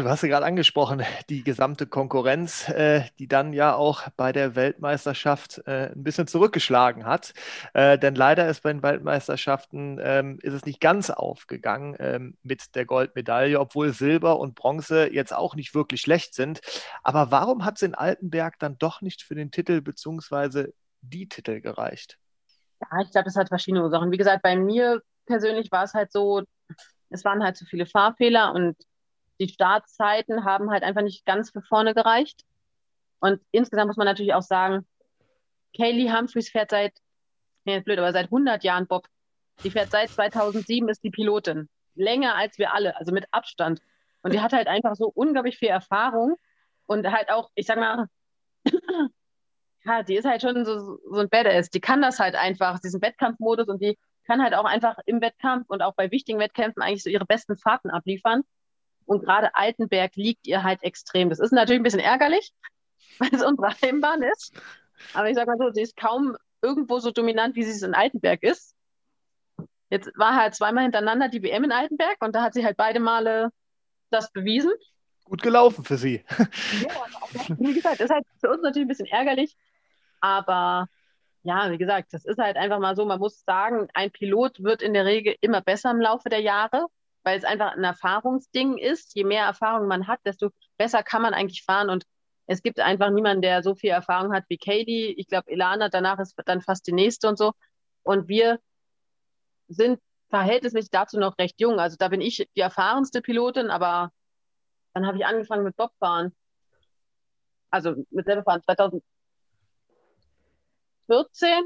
du hast ja gerade angesprochen, die gesamte Konkurrenz, äh, die dann ja auch bei der Weltmeisterschaft äh, ein bisschen zurückgeschlagen hat. Äh, denn leider ist bei den Weltmeisterschaften ähm, ist es nicht ganz aufgegangen ähm, mit der Goldmedaille, obwohl Silber und Bronze jetzt auch nicht wirklich schlecht sind. Aber warum hat es in Altenberg dann doch nicht für den Titel bzw. die Titel gereicht? Ja, ich glaube, das hat verschiedene Ursachen. Wie gesagt, bei mir persönlich war es halt so, es waren halt zu viele Fahrfehler und die Startzeiten haben halt einfach nicht ganz für vorne gereicht. Und insgesamt muss man natürlich auch sagen, Kaylee Humphreys fährt seit, nee, blöd, aber seit 100 Jahren Bob. Die fährt seit 2007, ist die Pilotin. Länger als wir alle, also mit Abstand. Und die hat halt einfach so unglaublich viel Erfahrung und halt auch, ich sag mal, ja, die ist halt schon so, so ein Badass. Die kann das halt einfach, diesen Wettkampfmodus und die kann halt auch einfach im Wettkampf und auch bei wichtigen Wettkämpfen eigentlich so ihre besten Fahrten abliefern. Und gerade Altenberg liegt ihr halt extrem. Das ist natürlich ein bisschen ärgerlich, weil es unsere Heimbahn ist. Aber ich sage mal so, sie ist kaum irgendwo so dominant, wie sie es in Altenberg ist. Jetzt war halt zweimal hintereinander die WM in Altenberg und da hat sie halt beide Male das bewiesen. Gut gelaufen für sie. Ja, wie gesagt, ist halt für uns natürlich ein bisschen ärgerlich. Aber ja, wie gesagt, das ist halt einfach mal so, man muss sagen, ein Pilot wird in der Regel immer besser im Laufe der Jahre weil es einfach ein Erfahrungsding ist. Je mehr Erfahrung man hat, desto besser kann man eigentlich fahren. Und es gibt einfach niemanden, der so viel Erfahrung hat wie Katie. Ich glaube, Elana danach ist dann fast die nächste und so. Und wir sind verhältnismäßig dazu noch recht jung. Also da bin ich die erfahrenste Pilotin, aber dann habe ich angefangen mit Bobfahren. Also mit Selberfahren 2014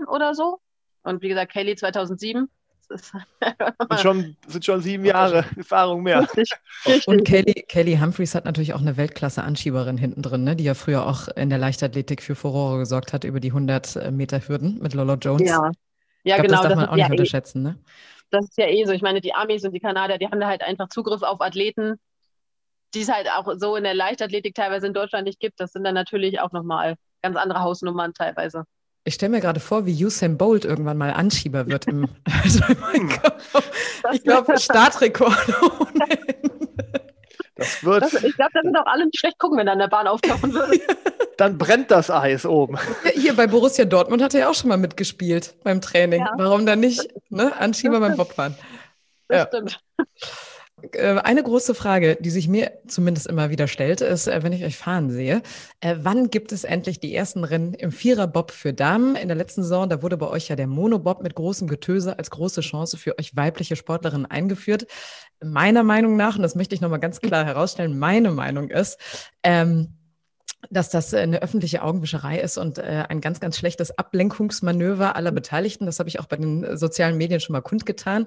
oder so. Und wie gesagt, Kelly 2007. sind, schon, sind schon sieben Jahre Erfahrung mehr. Richtig, richtig. Und Kelly, Kelly Humphreys hat natürlich auch eine Weltklasse-Anschieberin hinten drin, ne? die ja früher auch in der Leichtathletik für Furore gesorgt hat über die 100 Meter Hürden mit Lolo Jones. Ja, ja glaub, genau. Das darf man auch nicht ja eh unterschätzen. Eh, ne? Das ist ja eh so. Ich meine, die Amis und die Kanadier, die haben da halt einfach Zugriff auf Athleten, die es halt auch so in der Leichtathletik teilweise in Deutschland nicht gibt. Das sind dann natürlich auch nochmal ganz andere Hausnummern teilweise. Ich stelle mir gerade vor, wie Usain Bolt irgendwann mal Anschieber wird im, also. Ich glaube, Startrekord. Das wird. Das, ich glaube, da sind auch alle nicht schlecht gucken, wenn er an der Bahn auftauchen würde. Dann brennt das Eis oben. Hier bei Borussia Dortmund hat er ja auch schon mal mitgespielt beim Training. Ja. Warum dann nicht? Ne? Anschieber beim Bobfahren. Das ja. stimmt. Äh, eine große Frage, die sich mir zumindest immer wieder stellt, ist, äh, wenn ich euch fahren sehe, äh, wann gibt es endlich die ersten Rennen im Viererbob für Damen? In der letzten Saison, da wurde bei euch ja der Monobob mit großem Getöse als große Chance für euch weibliche Sportlerinnen eingeführt. Meiner Meinung nach, und das möchte ich nochmal ganz klar herausstellen, meine Meinung ist, ähm, dass das äh, eine öffentliche Augenwischerei ist und äh, ein ganz, ganz schlechtes Ablenkungsmanöver aller Beteiligten. Das habe ich auch bei den äh, sozialen Medien schon mal kundgetan.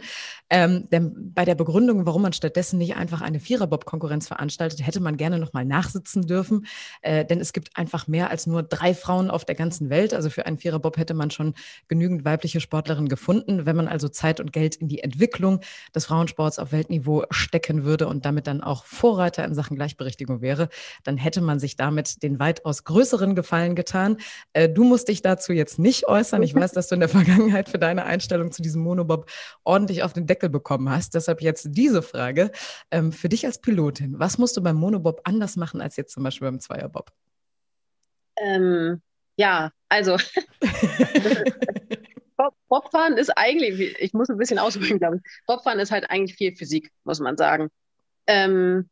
Ähm, denn bei der Begründung, warum man stattdessen nicht einfach eine Viererbob-Konkurrenz veranstaltet, hätte man gerne noch mal nachsitzen dürfen. Äh, denn es gibt einfach mehr als nur drei Frauen auf der ganzen Welt. Also für einen Viererbob hätte man schon genügend weibliche Sportlerinnen gefunden. Wenn man also Zeit und Geld in die Entwicklung des Frauensports auf Weltniveau stecken würde und damit dann auch Vorreiter in Sachen Gleichberechtigung wäre, dann hätte man sich damit den weitaus größeren Gefallen getan. Äh, du musst dich dazu jetzt nicht äußern. Ich weiß, dass du in der Vergangenheit für deine Einstellung zu diesem Monobob ordentlich auf den Deckel bekommen hast. Deshalb jetzt diese Frage. Ähm, für dich als Pilotin, was musst du beim Monobob anders machen als jetzt zum Beispiel beim Zweierbob? Ähm, ja, also Bobfahren ist eigentlich, ich muss ein bisschen ausholen, glaube ich. Bobfahren ist halt eigentlich viel Physik, muss man sagen. Ähm,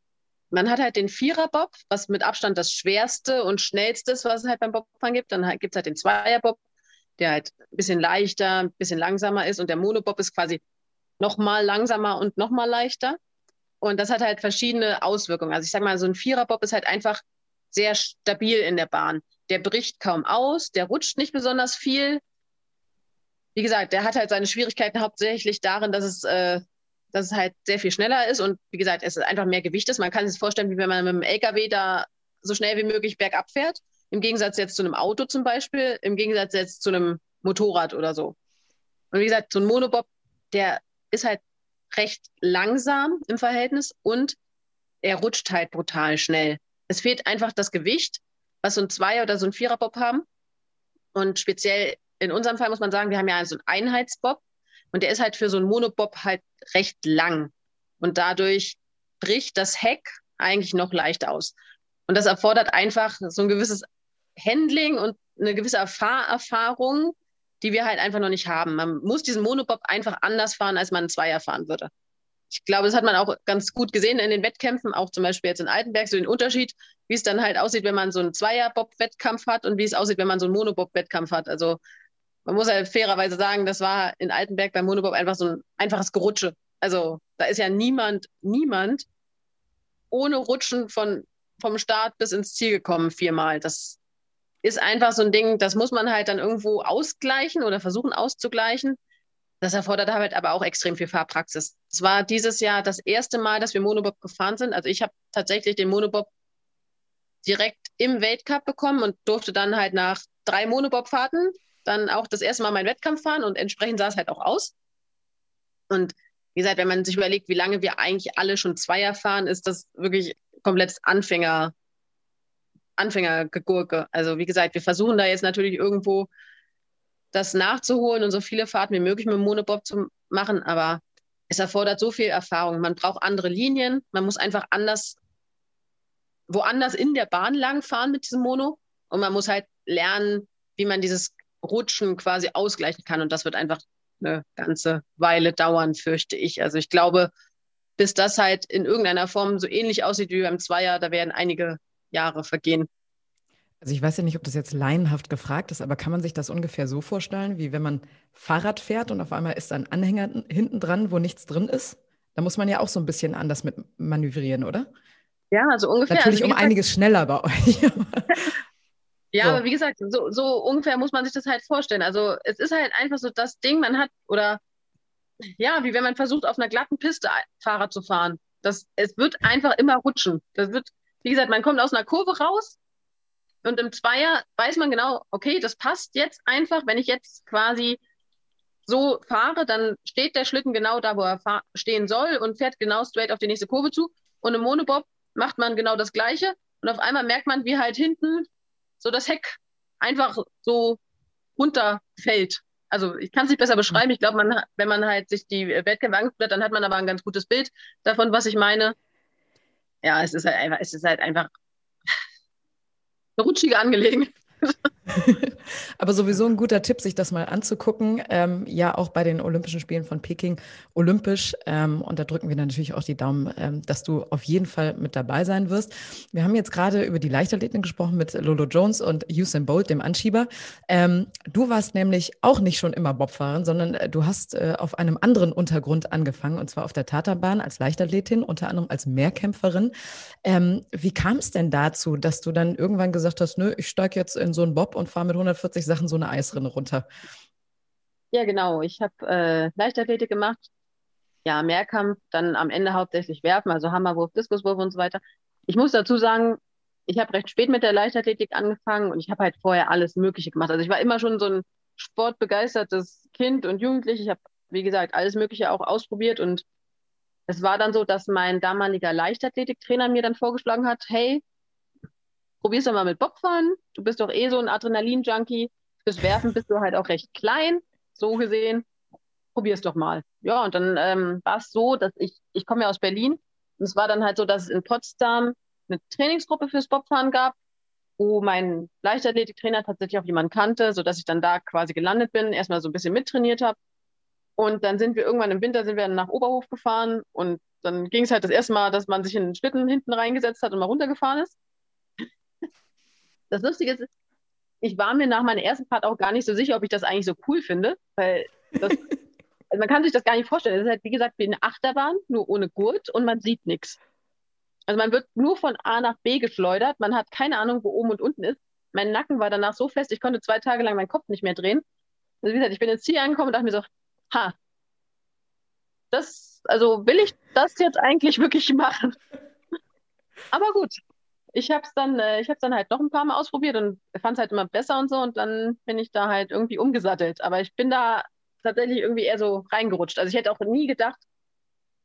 man hat halt den Viererbob, was mit Abstand das schwerste und schnellste ist, was es halt beim Bobfahren gibt. Dann halt, gibt es halt den Zweierbob, der halt ein bisschen leichter, ein bisschen langsamer ist. Und der Monobob ist quasi noch mal langsamer und noch mal leichter. Und das hat halt verschiedene Auswirkungen. Also ich sage mal, so ein Viererbob ist halt einfach sehr stabil in der Bahn. Der bricht kaum aus, der rutscht nicht besonders viel. Wie gesagt, der hat halt seine Schwierigkeiten hauptsächlich darin, dass es äh, dass es halt sehr viel schneller ist und wie gesagt, es ist einfach mehr Gewicht ist. Man kann sich vorstellen, wie wenn man mit einem LKW da so schnell wie möglich bergab fährt. Im Gegensatz jetzt zu einem Auto zum Beispiel, im Gegensatz jetzt zu einem Motorrad oder so. Und wie gesagt, so ein Monobob, der ist halt recht langsam im Verhältnis und er rutscht halt brutal schnell. Es fehlt einfach das Gewicht, was so ein Zweier- oder so ein Viererbob haben. Und speziell in unserem Fall muss man sagen, wir haben ja so einen Einheitsbob. Und der ist halt für so einen Monobob halt recht lang. Und dadurch bricht das Heck eigentlich noch leicht aus. Und das erfordert einfach so ein gewisses Handling und eine gewisse Fahrerfahrung, die wir halt einfach noch nicht haben. Man muss diesen Monobob einfach anders fahren, als man einen Zweier fahren würde. Ich glaube, das hat man auch ganz gut gesehen in den Wettkämpfen, auch zum Beispiel jetzt in Altenberg, so den Unterschied, wie es dann halt aussieht, wenn man so einen Zweier-Bob-Wettkampf hat und wie es aussieht, wenn man so einen Monobob-Wettkampf hat. Also man muss halt fairerweise sagen, das war in Altenberg beim Monobob einfach so ein einfaches Gerutsche. Also da ist ja niemand, niemand ohne Rutschen von, vom Start bis ins Ziel gekommen viermal. Das ist einfach so ein Ding, das muss man halt dann irgendwo ausgleichen oder versuchen auszugleichen. Das erfordert halt aber auch extrem viel Fahrpraxis. Es war dieses Jahr das erste Mal, dass wir Monobob gefahren sind. Also ich habe tatsächlich den Monobob direkt im Weltcup bekommen und durfte dann halt nach drei Monobob-Fahrten dann auch das erste Mal meinen Wettkampf fahren und entsprechend sah es halt auch aus. Und wie gesagt, wenn man sich überlegt, wie lange wir eigentlich alle schon Zweier fahren, ist das wirklich komplett Anfänger, Anfängergegurke. Also wie gesagt, wir versuchen da jetzt natürlich irgendwo das nachzuholen und so viele Fahrten wie möglich mit dem Monobob zu machen, aber es erfordert so viel Erfahrung. Man braucht andere Linien, man muss einfach anders, woanders in der Bahn lang fahren mit diesem Mono und man muss halt lernen, wie man dieses Rutschen quasi ausgleichen kann. Und das wird einfach eine ganze Weile dauern, fürchte ich. Also ich glaube, bis das halt in irgendeiner Form so ähnlich aussieht wie beim Zweier, da werden einige Jahre vergehen. Also ich weiß ja nicht, ob das jetzt laienhaft gefragt ist, aber kann man sich das ungefähr so vorstellen, wie wenn man Fahrrad fährt und auf einmal ist ein Anhänger hinten dran, wo nichts drin ist? Da muss man ja auch so ein bisschen anders mit manövrieren, oder? Ja, also ungefähr. Natürlich also um gesagt, einiges schneller bei euch. ja, so. aber wie gesagt, so, so ungefähr muss man sich das halt vorstellen. Also es ist halt einfach so das Ding, man hat, oder ja, wie wenn man versucht, auf einer glatten Piste Fahrrad zu fahren. Das, es wird einfach immer rutschen. Das wird, wie gesagt, man kommt aus einer Kurve raus und im Zweier weiß man genau, okay, das passt jetzt einfach. Wenn ich jetzt quasi so fahre, dann steht der Schlitten genau da, wo er stehen soll und fährt genau straight auf die nächste Kurve zu. Und im Monobob macht man genau das Gleiche. Und auf einmal merkt man, wie halt hinten so das Heck einfach so runterfällt. Also ich kann es nicht besser beschreiben. Ich glaube, man, wenn man halt sich die Wettkämpfe anguckt, dann hat man aber ein ganz gutes Bild davon, was ich meine. Ja, es ist halt einfach, es ist halt einfach eine rutschige Angelegenheit. Aber sowieso ein guter Tipp, sich das mal anzugucken. Ähm, ja, auch bei den Olympischen Spielen von Peking olympisch. Ähm, und da drücken wir natürlich auch die Daumen, ähm, dass du auf jeden Fall mit dabei sein wirst. Wir haben jetzt gerade über die Leichtathletin gesprochen mit Lolo Jones und Usain Bolt, dem Anschieber. Ähm, du warst nämlich auch nicht schon immer Bobfahrerin, sondern äh, du hast äh, auf einem anderen Untergrund angefangen, und zwar auf der Tatanbahn als Leichtathletin, unter anderem als Mehrkämpferin. Ähm, wie kam es denn dazu, dass du dann irgendwann gesagt hast, nö, ich steige jetzt in so einen Bob und fahre mit 140 Sachen so eine Eisrinne runter. Ja, genau. Ich habe äh, Leichtathletik gemacht, ja, Mehrkampf, dann am Ende hauptsächlich Werfen, also Hammerwurf, Diskuswurf und so weiter. Ich muss dazu sagen, ich habe recht spät mit der Leichtathletik angefangen und ich habe halt vorher alles Mögliche gemacht. Also ich war immer schon so ein sportbegeistertes Kind und Jugendlich. Ich habe, wie gesagt, alles Mögliche auch ausprobiert und es war dann so, dass mein damaliger Leichtathletiktrainer mir dann vorgeschlagen hat, hey, probier's doch mal mit Bobfahren. Du bist doch eh so ein Adrenalin-Junkie. Fürs Werfen bist du halt auch recht klein, so gesehen. Probier's doch mal. Ja, und dann ähm, war es so, dass ich, ich komme ja aus Berlin. Und es war dann halt so, dass es in Potsdam eine Trainingsgruppe fürs Bobfahren gab, wo mein Leichtathletiktrainer tatsächlich auch jemanden kannte, sodass ich dann da quasi gelandet bin, erstmal so ein bisschen mittrainiert habe. Und dann sind wir irgendwann im Winter sind wir nach Oberhof gefahren und dann ging es halt das erste Mal, dass man sich in den Schlitten hinten reingesetzt hat und mal runtergefahren ist. Das Lustige ist, ich war mir nach meiner ersten Fahrt auch gar nicht so sicher, ob ich das eigentlich so cool finde, weil das, also man kann sich das gar nicht vorstellen. Es ist halt, wie gesagt, wie eine Achterbahn, nur ohne Gurt und man sieht nichts. Also man wird nur von A nach B geschleudert, man hat keine Ahnung, wo oben und unten ist. Mein Nacken war danach so fest, ich konnte zwei Tage lang meinen Kopf nicht mehr drehen. Also wie gesagt, ich bin ins Ziel angekommen und dachte mir so, ha, das, also will ich das jetzt eigentlich wirklich machen? Aber gut, ich habe es dann, äh, ich habe dann halt noch ein paar Mal ausprobiert und fand es halt immer besser und so und dann bin ich da halt irgendwie umgesattelt. Aber ich bin da tatsächlich irgendwie eher so reingerutscht. Also ich hätte auch nie gedacht,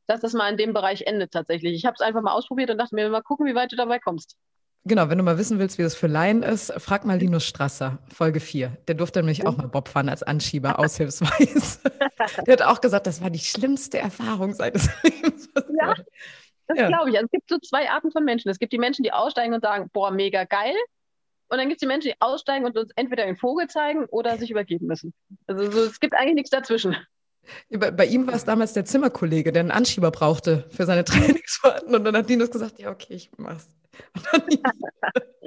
dass das mal in dem Bereich endet tatsächlich. Ich habe es einfach mal ausprobiert und dachte mir, mal gucken, wie weit du dabei kommst. Genau, wenn du mal wissen willst, wie das für Laien ist, frag mal Linus Strasser, Folge 4. Der durfte nämlich auch mal Bob fahren als Anschieber, aushilfsweise. Der hat auch gesagt, das war die schlimmste Erfahrung seines Lebens. Ja, das ja. glaube ich. Also es gibt so zwei Arten von Menschen. Es gibt die Menschen, die aussteigen und sagen, boah, mega geil. Und dann gibt es die Menschen, die aussteigen und uns entweder den Vogel zeigen oder sich übergeben müssen. Also so, es gibt eigentlich nichts dazwischen. Bei, bei, ihm war es damals der Zimmerkollege, der einen Anschieber brauchte für seine Trainingsfahrten. Und dann hat Linus gesagt, ja, okay, ich mach's.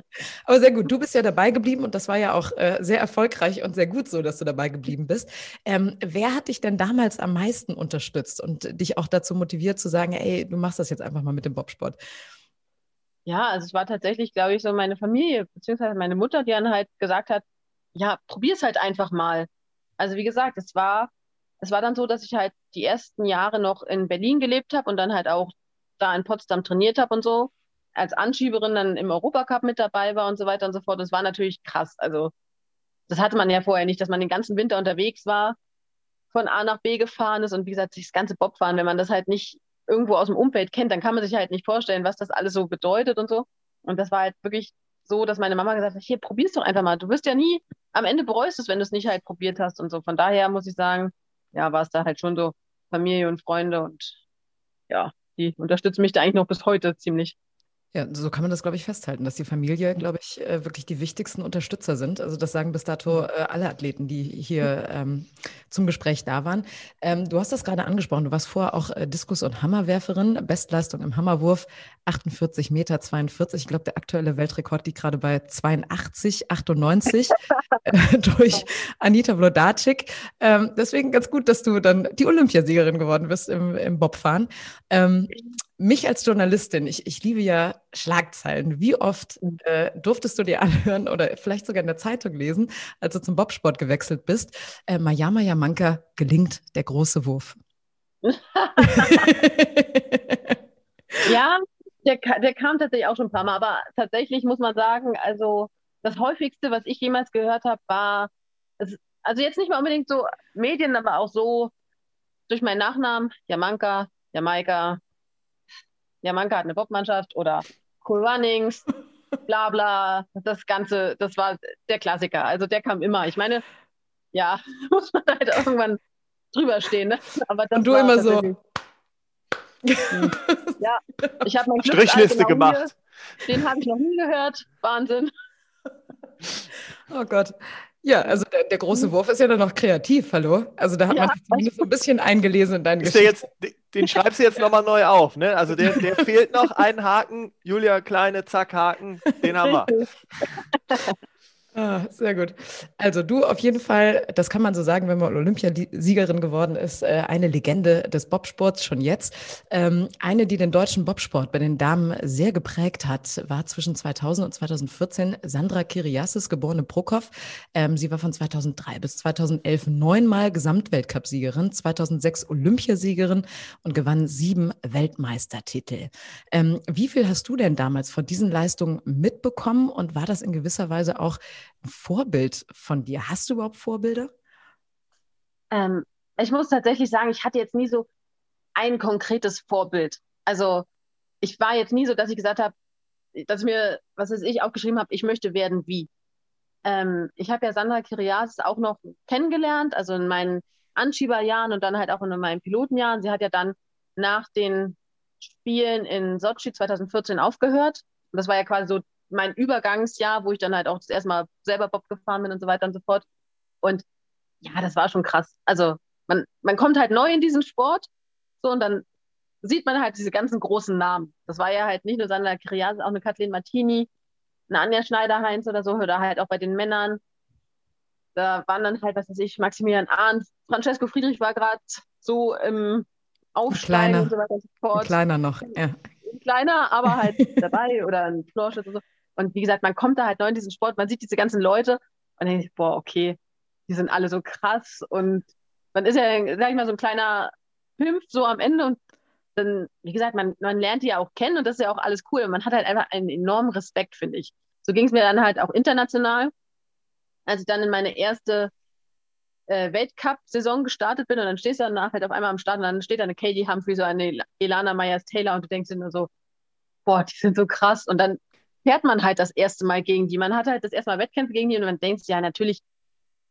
Aber sehr gut, du bist ja dabei geblieben und das war ja auch äh, sehr erfolgreich und sehr gut so, dass du dabei geblieben bist. Ähm, wer hat dich denn damals am meisten unterstützt und dich auch dazu motiviert zu sagen, ey, du machst das jetzt einfach mal mit dem Bobsport? Ja, also es war tatsächlich, glaube ich, so meine Familie, beziehungsweise meine Mutter, die dann halt gesagt hat, ja, probier es halt einfach mal. Also wie gesagt, es war, es war dann so, dass ich halt die ersten Jahre noch in Berlin gelebt habe und dann halt auch da in Potsdam trainiert habe und so als Anschieberin dann im Europacup mit dabei war und so weiter und so fort. Das war natürlich krass. Also das hatte man ja vorher nicht, dass man den ganzen Winter unterwegs war, von A nach B gefahren ist und wie gesagt, sich das ganze Bobfahren, wenn man das halt nicht irgendwo aus dem Umfeld kennt, dann kann man sich halt nicht vorstellen, was das alles so bedeutet und so. Und das war halt wirklich so, dass meine Mama gesagt hat, hier, probier's doch einfach mal. Du wirst ja nie, am Ende bereust es, wenn du es nicht halt probiert hast und so. Von daher muss ich sagen, ja, war es da halt schon so Familie und Freunde und ja, die unterstützen mich da eigentlich noch bis heute ziemlich. Ja, so kann man das, glaube ich, festhalten, dass die Familie, glaube ich, äh, wirklich die wichtigsten Unterstützer sind. Also das sagen bis dato mhm. äh, alle Athleten, die hier ähm, zum Gespräch da waren. Ähm, du hast das gerade angesprochen. Du warst vorher auch äh, Diskus- und Hammerwerferin. Bestleistung im Hammerwurf 48 Meter 42. Ich glaube, der aktuelle Weltrekord liegt gerade bei 82, 98 äh, durch Anita Vlodarczyk. Ähm, deswegen ganz gut, dass du dann die Olympiasiegerin geworden bist im, im Bobfahren. Mich als Journalistin, ich, ich liebe ja Schlagzeilen. Wie oft mhm. äh, durftest du dir anhören oder vielleicht sogar in der Zeitung lesen, als du zum Bobsport gewechselt bist? Äh, Mayama Yamanka gelingt der große Wurf. ja, der, der kam tatsächlich auch schon ein paar Mal, aber tatsächlich muss man sagen, also das häufigste, was ich jemals gehört habe, war, also jetzt nicht mal unbedingt so Medien, aber auch so durch meinen Nachnamen, Yamanka, Jamaika, Jamanka hat eine Bobmannschaft oder Cool Runnings, bla bla. Das Ganze, das war der Klassiker. Also der kam immer. Ich meine, ja, muss man halt irgendwann drüber stehen. Ne? Aber das Und du immer so. ja, ich habe meine Strichliste gemacht. Hier. Den habe ich noch nie gehört. Wahnsinn. Oh Gott. Ja, also der, der, große mhm. Wurf ist ja dann noch kreativ, hallo? Also da hat ja, man sich zumindest so ein bisschen eingelesen in deinen Geschichten. Jetzt, den schreibst du jetzt nochmal neu auf, ne? Also der, der fehlt noch, ein Haken, Julia Kleine, zack, Haken, den haben wir. Ah, sehr gut. Also du auf jeden Fall, das kann man so sagen, wenn man Olympiasiegerin geworden ist, äh, eine Legende des Bobsports schon jetzt. Ähm, eine, die den deutschen Bobsport bei den Damen sehr geprägt hat, war zwischen 2000 und 2014 Sandra Kiriassis, geborene Prokop. Ähm, sie war von 2003 bis 2011 neunmal Gesamtweltcupsiegerin, 2006 Olympiasiegerin und gewann sieben Weltmeistertitel. Ähm, wie viel hast du denn damals von diesen Leistungen mitbekommen und war das in gewisser Weise auch ein Vorbild von dir? Hast du überhaupt Vorbilder? Ähm, ich muss tatsächlich sagen, ich hatte jetzt nie so ein konkretes Vorbild. Also ich war jetzt nie so, dass ich gesagt habe, dass ich mir, was weiß ich, aufgeschrieben habe, ich möchte werden wie. Ähm, ich habe ja Sandra Kirias auch noch kennengelernt, also in meinen Anschieberjahren und dann halt auch in meinen Pilotenjahren. Sie hat ja dann nach den Spielen in Sochi 2014 aufgehört. Und das war ja quasi so mein Übergangsjahr, wo ich dann halt auch das erste Mal selber Bob gefahren bin und so weiter und so fort. Und ja, das war schon krass. Also man, man kommt halt neu in diesen Sport, so und dann sieht man halt diese ganzen großen Namen. Das war ja halt nicht nur Sandra Kirias, auch eine Kathleen Martini, eine Anja Schneider-Heinz oder so, oder halt auch bei den Männern. Da waren dann halt, was weiß ich, Maximilian Arndt, Francesco Friedrich war gerade so im Aufsteigen und so weiter und so fort. Ein kleiner noch, ja. Ein kleiner, aber halt dabei oder ein Florschütz und so. Und wie gesagt, man kommt da halt neu in diesen Sport, man sieht diese ganzen Leute und denkt sich, boah, okay, die sind alle so krass. Und man ist ja, sag ich mal, so ein kleiner Pimpf so am Ende und dann, wie gesagt, man, man lernt die ja auch kennen und das ist ja auch alles cool. Man hat halt einfach einen enormen Respekt, finde ich. So ging es mir dann halt auch international, als ich dann in meine erste äh, Weltcup-Saison gestartet bin und dann stehst du danach halt auf einmal am Start und dann steht da eine Katie Humphrey, so eine Elana Myers-Taylor und du denkst dir nur so, boah, die sind so krass. Und dann fährt man halt das erste Mal gegen die. Man hat halt das erste Mal Wettkämpfe gegen die und man denkt, ja, natürlich,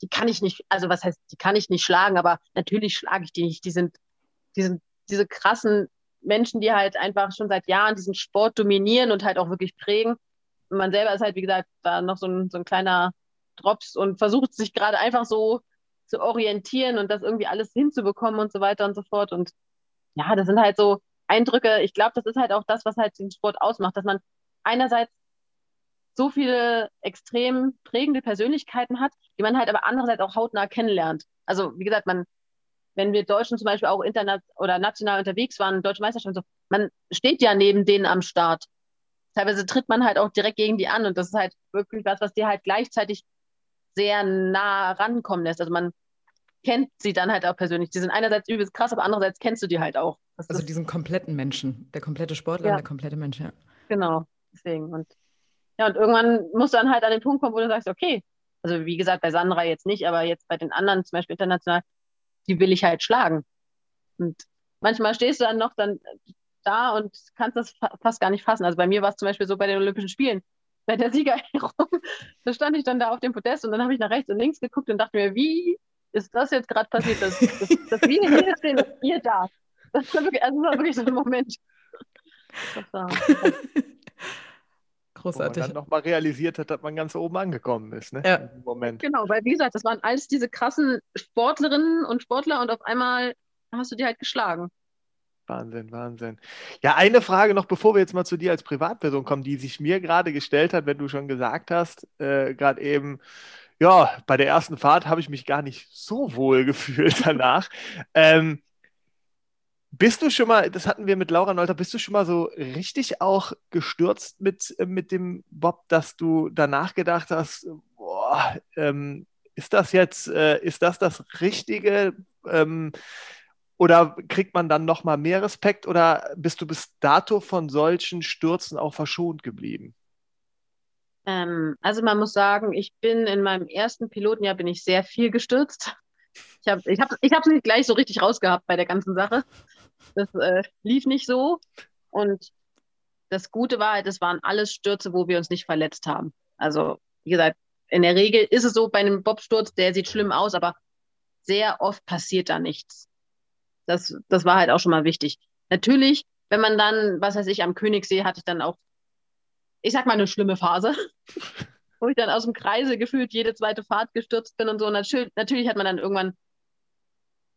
die kann ich nicht, also was heißt, die kann ich nicht schlagen, aber natürlich schlage ich die nicht. Die sind, die sind diese krassen Menschen, die halt einfach schon seit Jahren diesen Sport dominieren und halt auch wirklich prägen. Und man selber ist halt, wie gesagt, da noch so ein, so ein kleiner Drops und versucht sich gerade einfach so zu orientieren und das irgendwie alles hinzubekommen und so weiter und so fort. Und ja, das sind halt so Eindrücke. Ich glaube, das ist halt auch das, was halt den Sport ausmacht, dass man einerseits so viele extrem prägende Persönlichkeiten hat, die man halt aber andererseits auch hautnah kennenlernt. Also wie gesagt, man, wenn wir Deutschen zum Beispiel auch international oder national unterwegs waren, deutsche Meisterschaften, so, man steht ja neben denen am Start. Teilweise tritt man halt auch direkt gegen die an und das ist halt wirklich was, was dir halt gleichzeitig sehr nah rankommen lässt. Also man kennt sie dann halt auch persönlich. Die sind einerseits übelst krass, aber andererseits kennst du die halt auch. Das also diesen kompletten Menschen, der komplette Sportler, ja. der komplette Mensch, ja. Genau, deswegen. Und ja, und irgendwann musst du dann halt an den Punkt kommen, wo du sagst, okay, also wie gesagt, bei Sandra jetzt nicht, aber jetzt bei den anderen, zum Beispiel international, die will ich halt schlagen. Und manchmal stehst du dann noch dann da und kannst das fast gar nicht fassen. Also bei mir war es zum Beispiel so bei den Olympischen Spielen, bei der Siegerehrung, da stand ich dann da auf dem Podest und dann habe ich nach rechts und links geguckt und dachte mir, wie ist das jetzt gerade passiert, dass, dass, dass wir hier stehen und ihr da? Das war wirklich, also das war wirklich so ein Moment. Das war, Großartig. Wo man dann nochmal realisiert hat, dass man ganz oben angekommen ist, ne? Ja. Moment. Genau, weil wie gesagt, das waren alles diese krassen Sportlerinnen und Sportler und auf einmal hast du die halt geschlagen. Wahnsinn, Wahnsinn. Ja, eine Frage noch, bevor wir jetzt mal zu dir als Privatperson kommen, die sich mir gerade gestellt hat, wenn du schon gesagt hast, äh, gerade eben, ja, bei der ersten Fahrt habe ich mich gar nicht so wohl gefühlt danach. ähm, bist du schon mal, das hatten wir mit Laura Nolter, bist du schon mal so richtig auch gestürzt mit, äh, mit dem Bob, dass du danach gedacht hast, boah, ähm, ist das jetzt, äh, ist das das Richtige? Ähm, oder kriegt man dann noch mal mehr Respekt oder bist du bis dato von solchen Stürzen auch verschont geblieben? Ähm, also man muss sagen, ich bin in meinem ersten Pilotenjahr bin ich sehr viel gestürzt. Ich habe ich hab, ich nicht gleich so richtig rausgehabt bei der ganzen Sache. Das äh, lief nicht so. Und das Gute war halt, es waren alles Stürze, wo wir uns nicht verletzt haben. Also, wie gesagt, in der Regel ist es so bei einem Bobsturz, der sieht schlimm aus, aber sehr oft passiert da nichts. Das, das war halt auch schon mal wichtig. Natürlich, wenn man dann, was weiß ich, am Königssee hatte ich dann auch, ich sag mal, eine schlimme Phase, wo ich dann aus dem Kreise gefühlt jede zweite Fahrt gestürzt bin und so. Natürlich, natürlich hat man dann irgendwann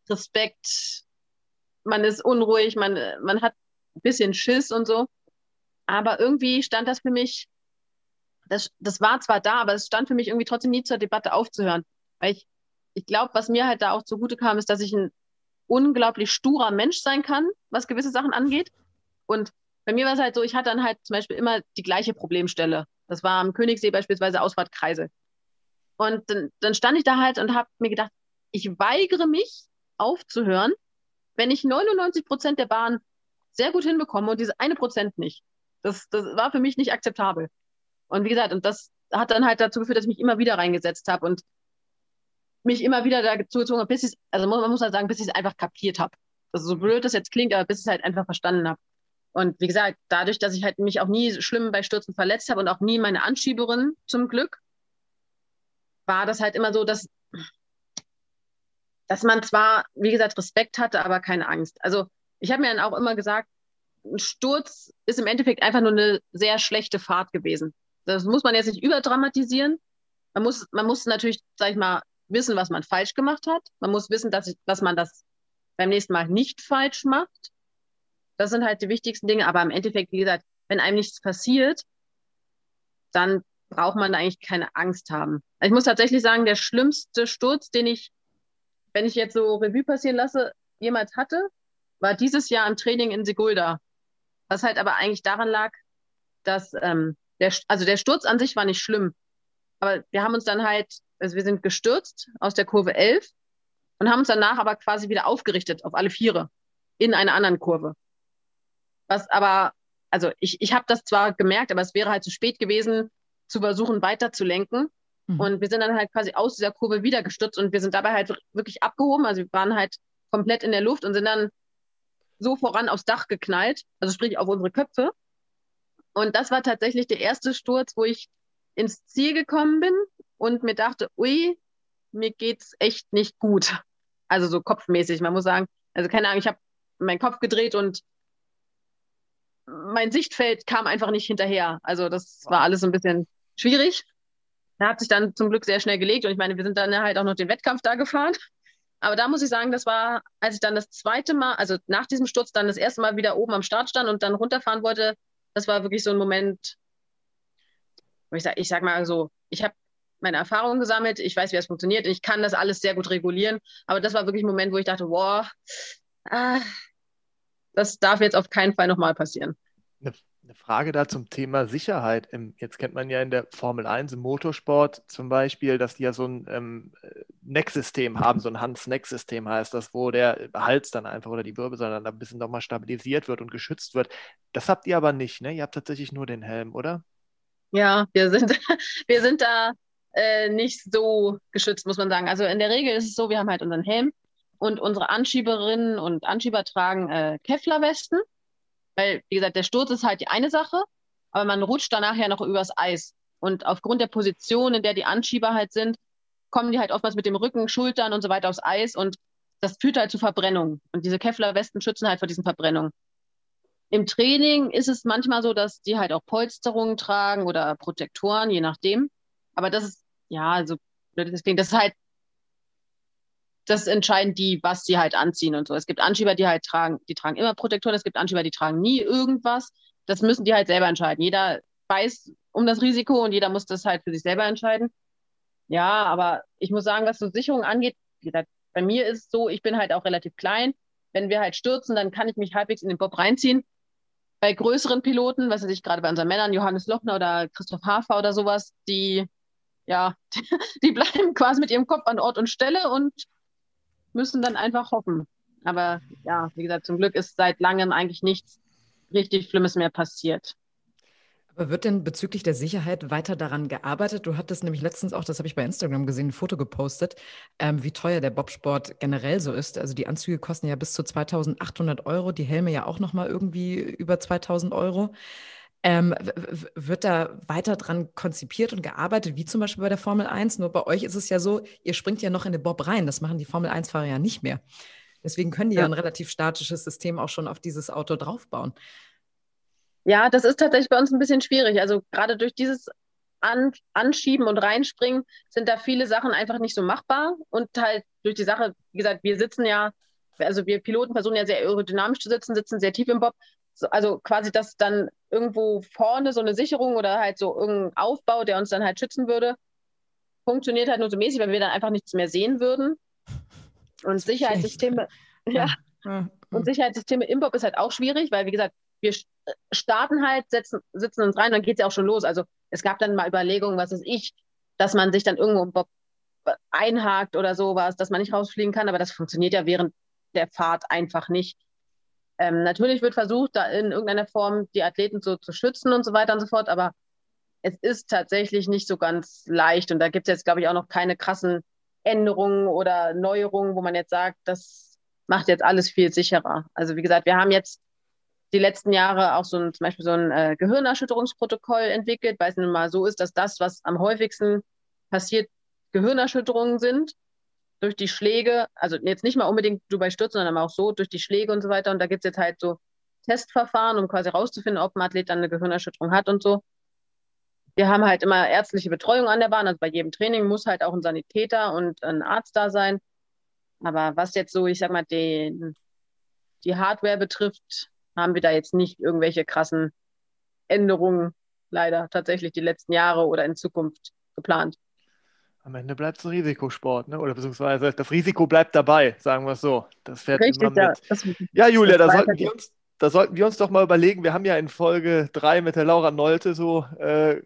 Respekt, man ist unruhig, man, man hat ein bisschen Schiss und so. Aber irgendwie stand das für mich, das, das war zwar da, aber es stand für mich irgendwie trotzdem nie zur Debatte aufzuhören. Weil ich, ich glaube, was mir halt da auch zugute kam, ist, dass ich ein unglaublich sturer Mensch sein kann, was gewisse Sachen angeht. Und bei mir war es halt so, ich hatte dann halt zum Beispiel immer die gleiche Problemstelle. Das war am Königssee beispielsweise Ausfahrtkreise. Und dann, dann stand ich da halt und habe mir gedacht, ich weigere mich aufzuhören, wenn ich 99 Prozent der Bahn sehr gut hinbekomme und diese eine Prozent nicht. Das, das war für mich nicht akzeptabel. Und wie gesagt, und das hat dann halt dazu geführt, dass ich mich immer wieder reingesetzt habe und mich immer wieder dazu gezwungen habe, bis ich also man muss halt sagen, bis ich es einfach kapiert habe. Also so blöd das jetzt klingt, aber bis ich es halt einfach verstanden habe. Und wie gesagt, dadurch, dass ich halt mich auch nie schlimm bei Stürzen verletzt habe und auch nie meine Anschieberin zum Glück, war das halt immer so, dass, dass man zwar, wie gesagt, Respekt hatte, aber keine Angst. Also ich habe mir dann auch immer gesagt, ein Sturz ist im Endeffekt einfach nur eine sehr schlechte Fahrt gewesen. Das muss man jetzt nicht überdramatisieren. Man muss, man muss natürlich, sag ich mal, wissen, was man falsch gemacht hat. Man muss wissen, dass, ich, dass man das beim nächsten Mal nicht falsch macht. Das sind halt die wichtigsten Dinge. Aber im Endeffekt, wie gesagt, wenn einem nichts passiert, dann braucht man eigentlich keine Angst haben. Also ich muss tatsächlich sagen, der schlimmste Sturz, den ich, wenn ich jetzt so Revue passieren lasse, jemals hatte, war dieses Jahr im Training in Sigulda. Was halt aber eigentlich daran lag, dass ähm, der, also der Sturz an sich war nicht schlimm. Aber wir haben uns dann halt also wir sind gestürzt aus der Kurve 11 und haben uns danach aber quasi wieder aufgerichtet auf alle Viere in einer anderen Kurve. Was aber, also ich, ich habe das zwar gemerkt, aber es wäre halt zu spät gewesen, zu versuchen weiterzulenken. Mhm. Und wir sind dann halt quasi aus dieser Kurve wieder gestürzt und wir sind dabei halt wirklich abgehoben. Also wir waren halt komplett in der Luft und sind dann so voran aufs Dach geknallt, also sprich auf unsere Köpfe. Und das war tatsächlich der erste Sturz, wo ich ins Ziel gekommen bin und mir dachte, ui, mir geht's echt nicht gut. Also so kopfmäßig, man muss sagen. Also keine Ahnung, ich habe meinen Kopf gedreht und mein Sichtfeld kam einfach nicht hinterher. Also das war alles ein bisschen schwierig. Da hat sich dann zum Glück sehr schnell gelegt und ich meine, wir sind dann halt auch noch den Wettkampf da gefahren. Aber da muss ich sagen, das war, als ich dann das zweite Mal, also nach diesem Sturz dann das erste Mal wieder oben am Start stand und dann runterfahren wollte, das war wirklich so ein Moment, wo ich sage, ich sag mal so, ich habe meine Erfahrungen gesammelt, ich weiß, wie es funktioniert, ich kann das alles sehr gut regulieren. Aber das war wirklich ein Moment, wo ich dachte, wow, ah, das darf jetzt auf keinen Fall nochmal passieren. Eine, Frage da zum Thema Sicherheit. Jetzt kennt man ja in der Formel 1 im Motorsport zum Beispiel, dass die ja so ein ähm, Neck-System haben, so ein Hans-Neck-System heißt das, wo der Hals dann einfach oder die Wirbelsäule dann ein bisschen nochmal stabilisiert wird und geschützt wird. Das habt ihr aber nicht, ne? Ihr habt tatsächlich nur den Helm, oder? Ja, wir sind, wir sind da äh, nicht so geschützt, muss man sagen. Also in der Regel ist es so, wir haben halt unseren Helm und unsere Anschieberinnen und Anschieber tragen äh, Kevlar-Westen, weil, wie gesagt, der Sturz ist halt die eine Sache, aber man rutscht danach ja noch übers Eis. Und aufgrund der Position, in der die Anschieber halt sind, kommen die halt oftmals mit dem Rücken, Schultern und so weiter aufs Eis und das führt halt zu Verbrennungen. Und diese Kevlar-Westen schützen halt vor diesen Verbrennungen. Im Training ist es manchmal so, dass die halt auch Polsterungen tragen oder Protektoren, je nachdem. Aber das ist, ja, also deswegen, das ist halt, das entscheiden die, was sie halt anziehen und so. Es gibt Anschieber, die halt tragen, die tragen immer Protektoren, es gibt Anschieber, die tragen nie irgendwas. Das müssen die halt selber entscheiden. Jeder weiß um das Risiko und jeder muss das halt für sich selber entscheiden. Ja, aber ich muss sagen, was so Sicherung angeht, bei mir ist es so, ich bin halt auch relativ klein. Wenn wir halt stürzen, dann kann ich mich halbwegs in den Bob reinziehen. Bei größeren Piloten, was weiß ich, gerade bei unseren Männern, Johannes Lochner oder Christoph Hafer oder sowas, die, ja, die bleiben quasi mit ihrem Kopf an Ort und Stelle und müssen dann einfach hoffen. Aber ja, wie gesagt, zum Glück ist seit langem eigentlich nichts richtig Schlimmes mehr passiert. Aber wird denn bezüglich der Sicherheit weiter daran gearbeitet? Du hattest nämlich letztens auch, das habe ich bei Instagram gesehen, ein Foto gepostet, ähm, wie teuer der Bobsport generell so ist. Also die Anzüge kosten ja bis zu 2800 Euro, die Helme ja auch nochmal irgendwie über 2000 Euro. Ähm, wird da weiter dran konzipiert und gearbeitet, wie zum Beispiel bei der Formel 1? Nur bei euch ist es ja so, ihr springt ja noch in den Bob rein. Das machen die Formel 1-Fahrer ja nicht mehr. Deswegen können die ja. ja ein relativ statisches System auch schon auf dieses Auto draufbauen. Ja, das ist tatsächlich bei uns ein bisschen schwierig. Also gerade durch dieses An Anschieben und Reinspringen sind da viele Sachen einfach nicht so machbar. Und halt durch die Sache, wie gesagt, wir sitzen ja, also wir Piloten versuchen ja sehr aerodynamisch zu sitzen, sitzen sehr tief im Bob. So, also quasi, dass dann irgendwo vorne so eine Sicherung oder halt so irgendein Aufbau, der uns dann halt schützen würde, funktioniert halt nur so mäßig, weil wir dann einfach nichts mehr sehen würden. Und Sicherheitssysteme, ja. ja. Und Sicherheitssysteme im Bob ist halt auch schwierig, weil, wie gesagt, wir starten halt, setzen, sitzen uns rein, dann geht es ja auch schon los. Also es gab dann mal Überlegungen, was ist ich, dass man sich dann irgendwo einhakt oder sowas, dass man nicht rausfliegen kann, aber das funktioniert ja während der Fahrt einfach nicht. Ähm, natürlich wird versucht, da in irgendeiner Form die Athleten so zu schützen und so weiter und so fort, aber es ist tatsächlich nicht so ganz leicht. Und da gibt es jetzt, glaube ich, auch noch keine krassen Änderungen oder Neuerungen, wo man jetzt sagt, das macht jetzt alles viel sicherer. Also wie gesagt, wir haben jetzt die letzten Jahre auch so ein, zum Beispiel so ein äh, Gehirnerschütterungsprotokoll entwickelt, weil es nun mal so ist, dass das, was am häufigsten passiert, Gehirnerschütterungen sind durch die Schläge, also jetzt nicht mal unbedingt du bei Stürzen, sondern auch so durch die Schläge und so weiter. Und da gibt es jetzt halt so Testverfahren, um quasi rauszufinden, ob ein Athlet dann eine Gehirnerschütterung hat und so. Wir haben halt immer ärztliche Betreuung an der Bahn, also bei jedem Training muss halt auch ein Sanitäter und ein Arzt da sein. Aber was jetzt so, ich sag mal, den, die Hardware betrifft, haben wir da jetzt nicht irgendwelche krassen Änderungen leider tatsächlich die letzten Jahre oder in Zukunft geplant. Am Ende bleibt es ein Risikosport, ne? oder beziehungsweise das Risiko bleibt dabei, sagen wir es so. Das fährt Richtig, immer mit. Ja, das, ja Julia, da sollten, wir uns, da sollten wir uns doch mal überlegen, wir haben ja in Folge 3 mit der Laura Nolte so äh,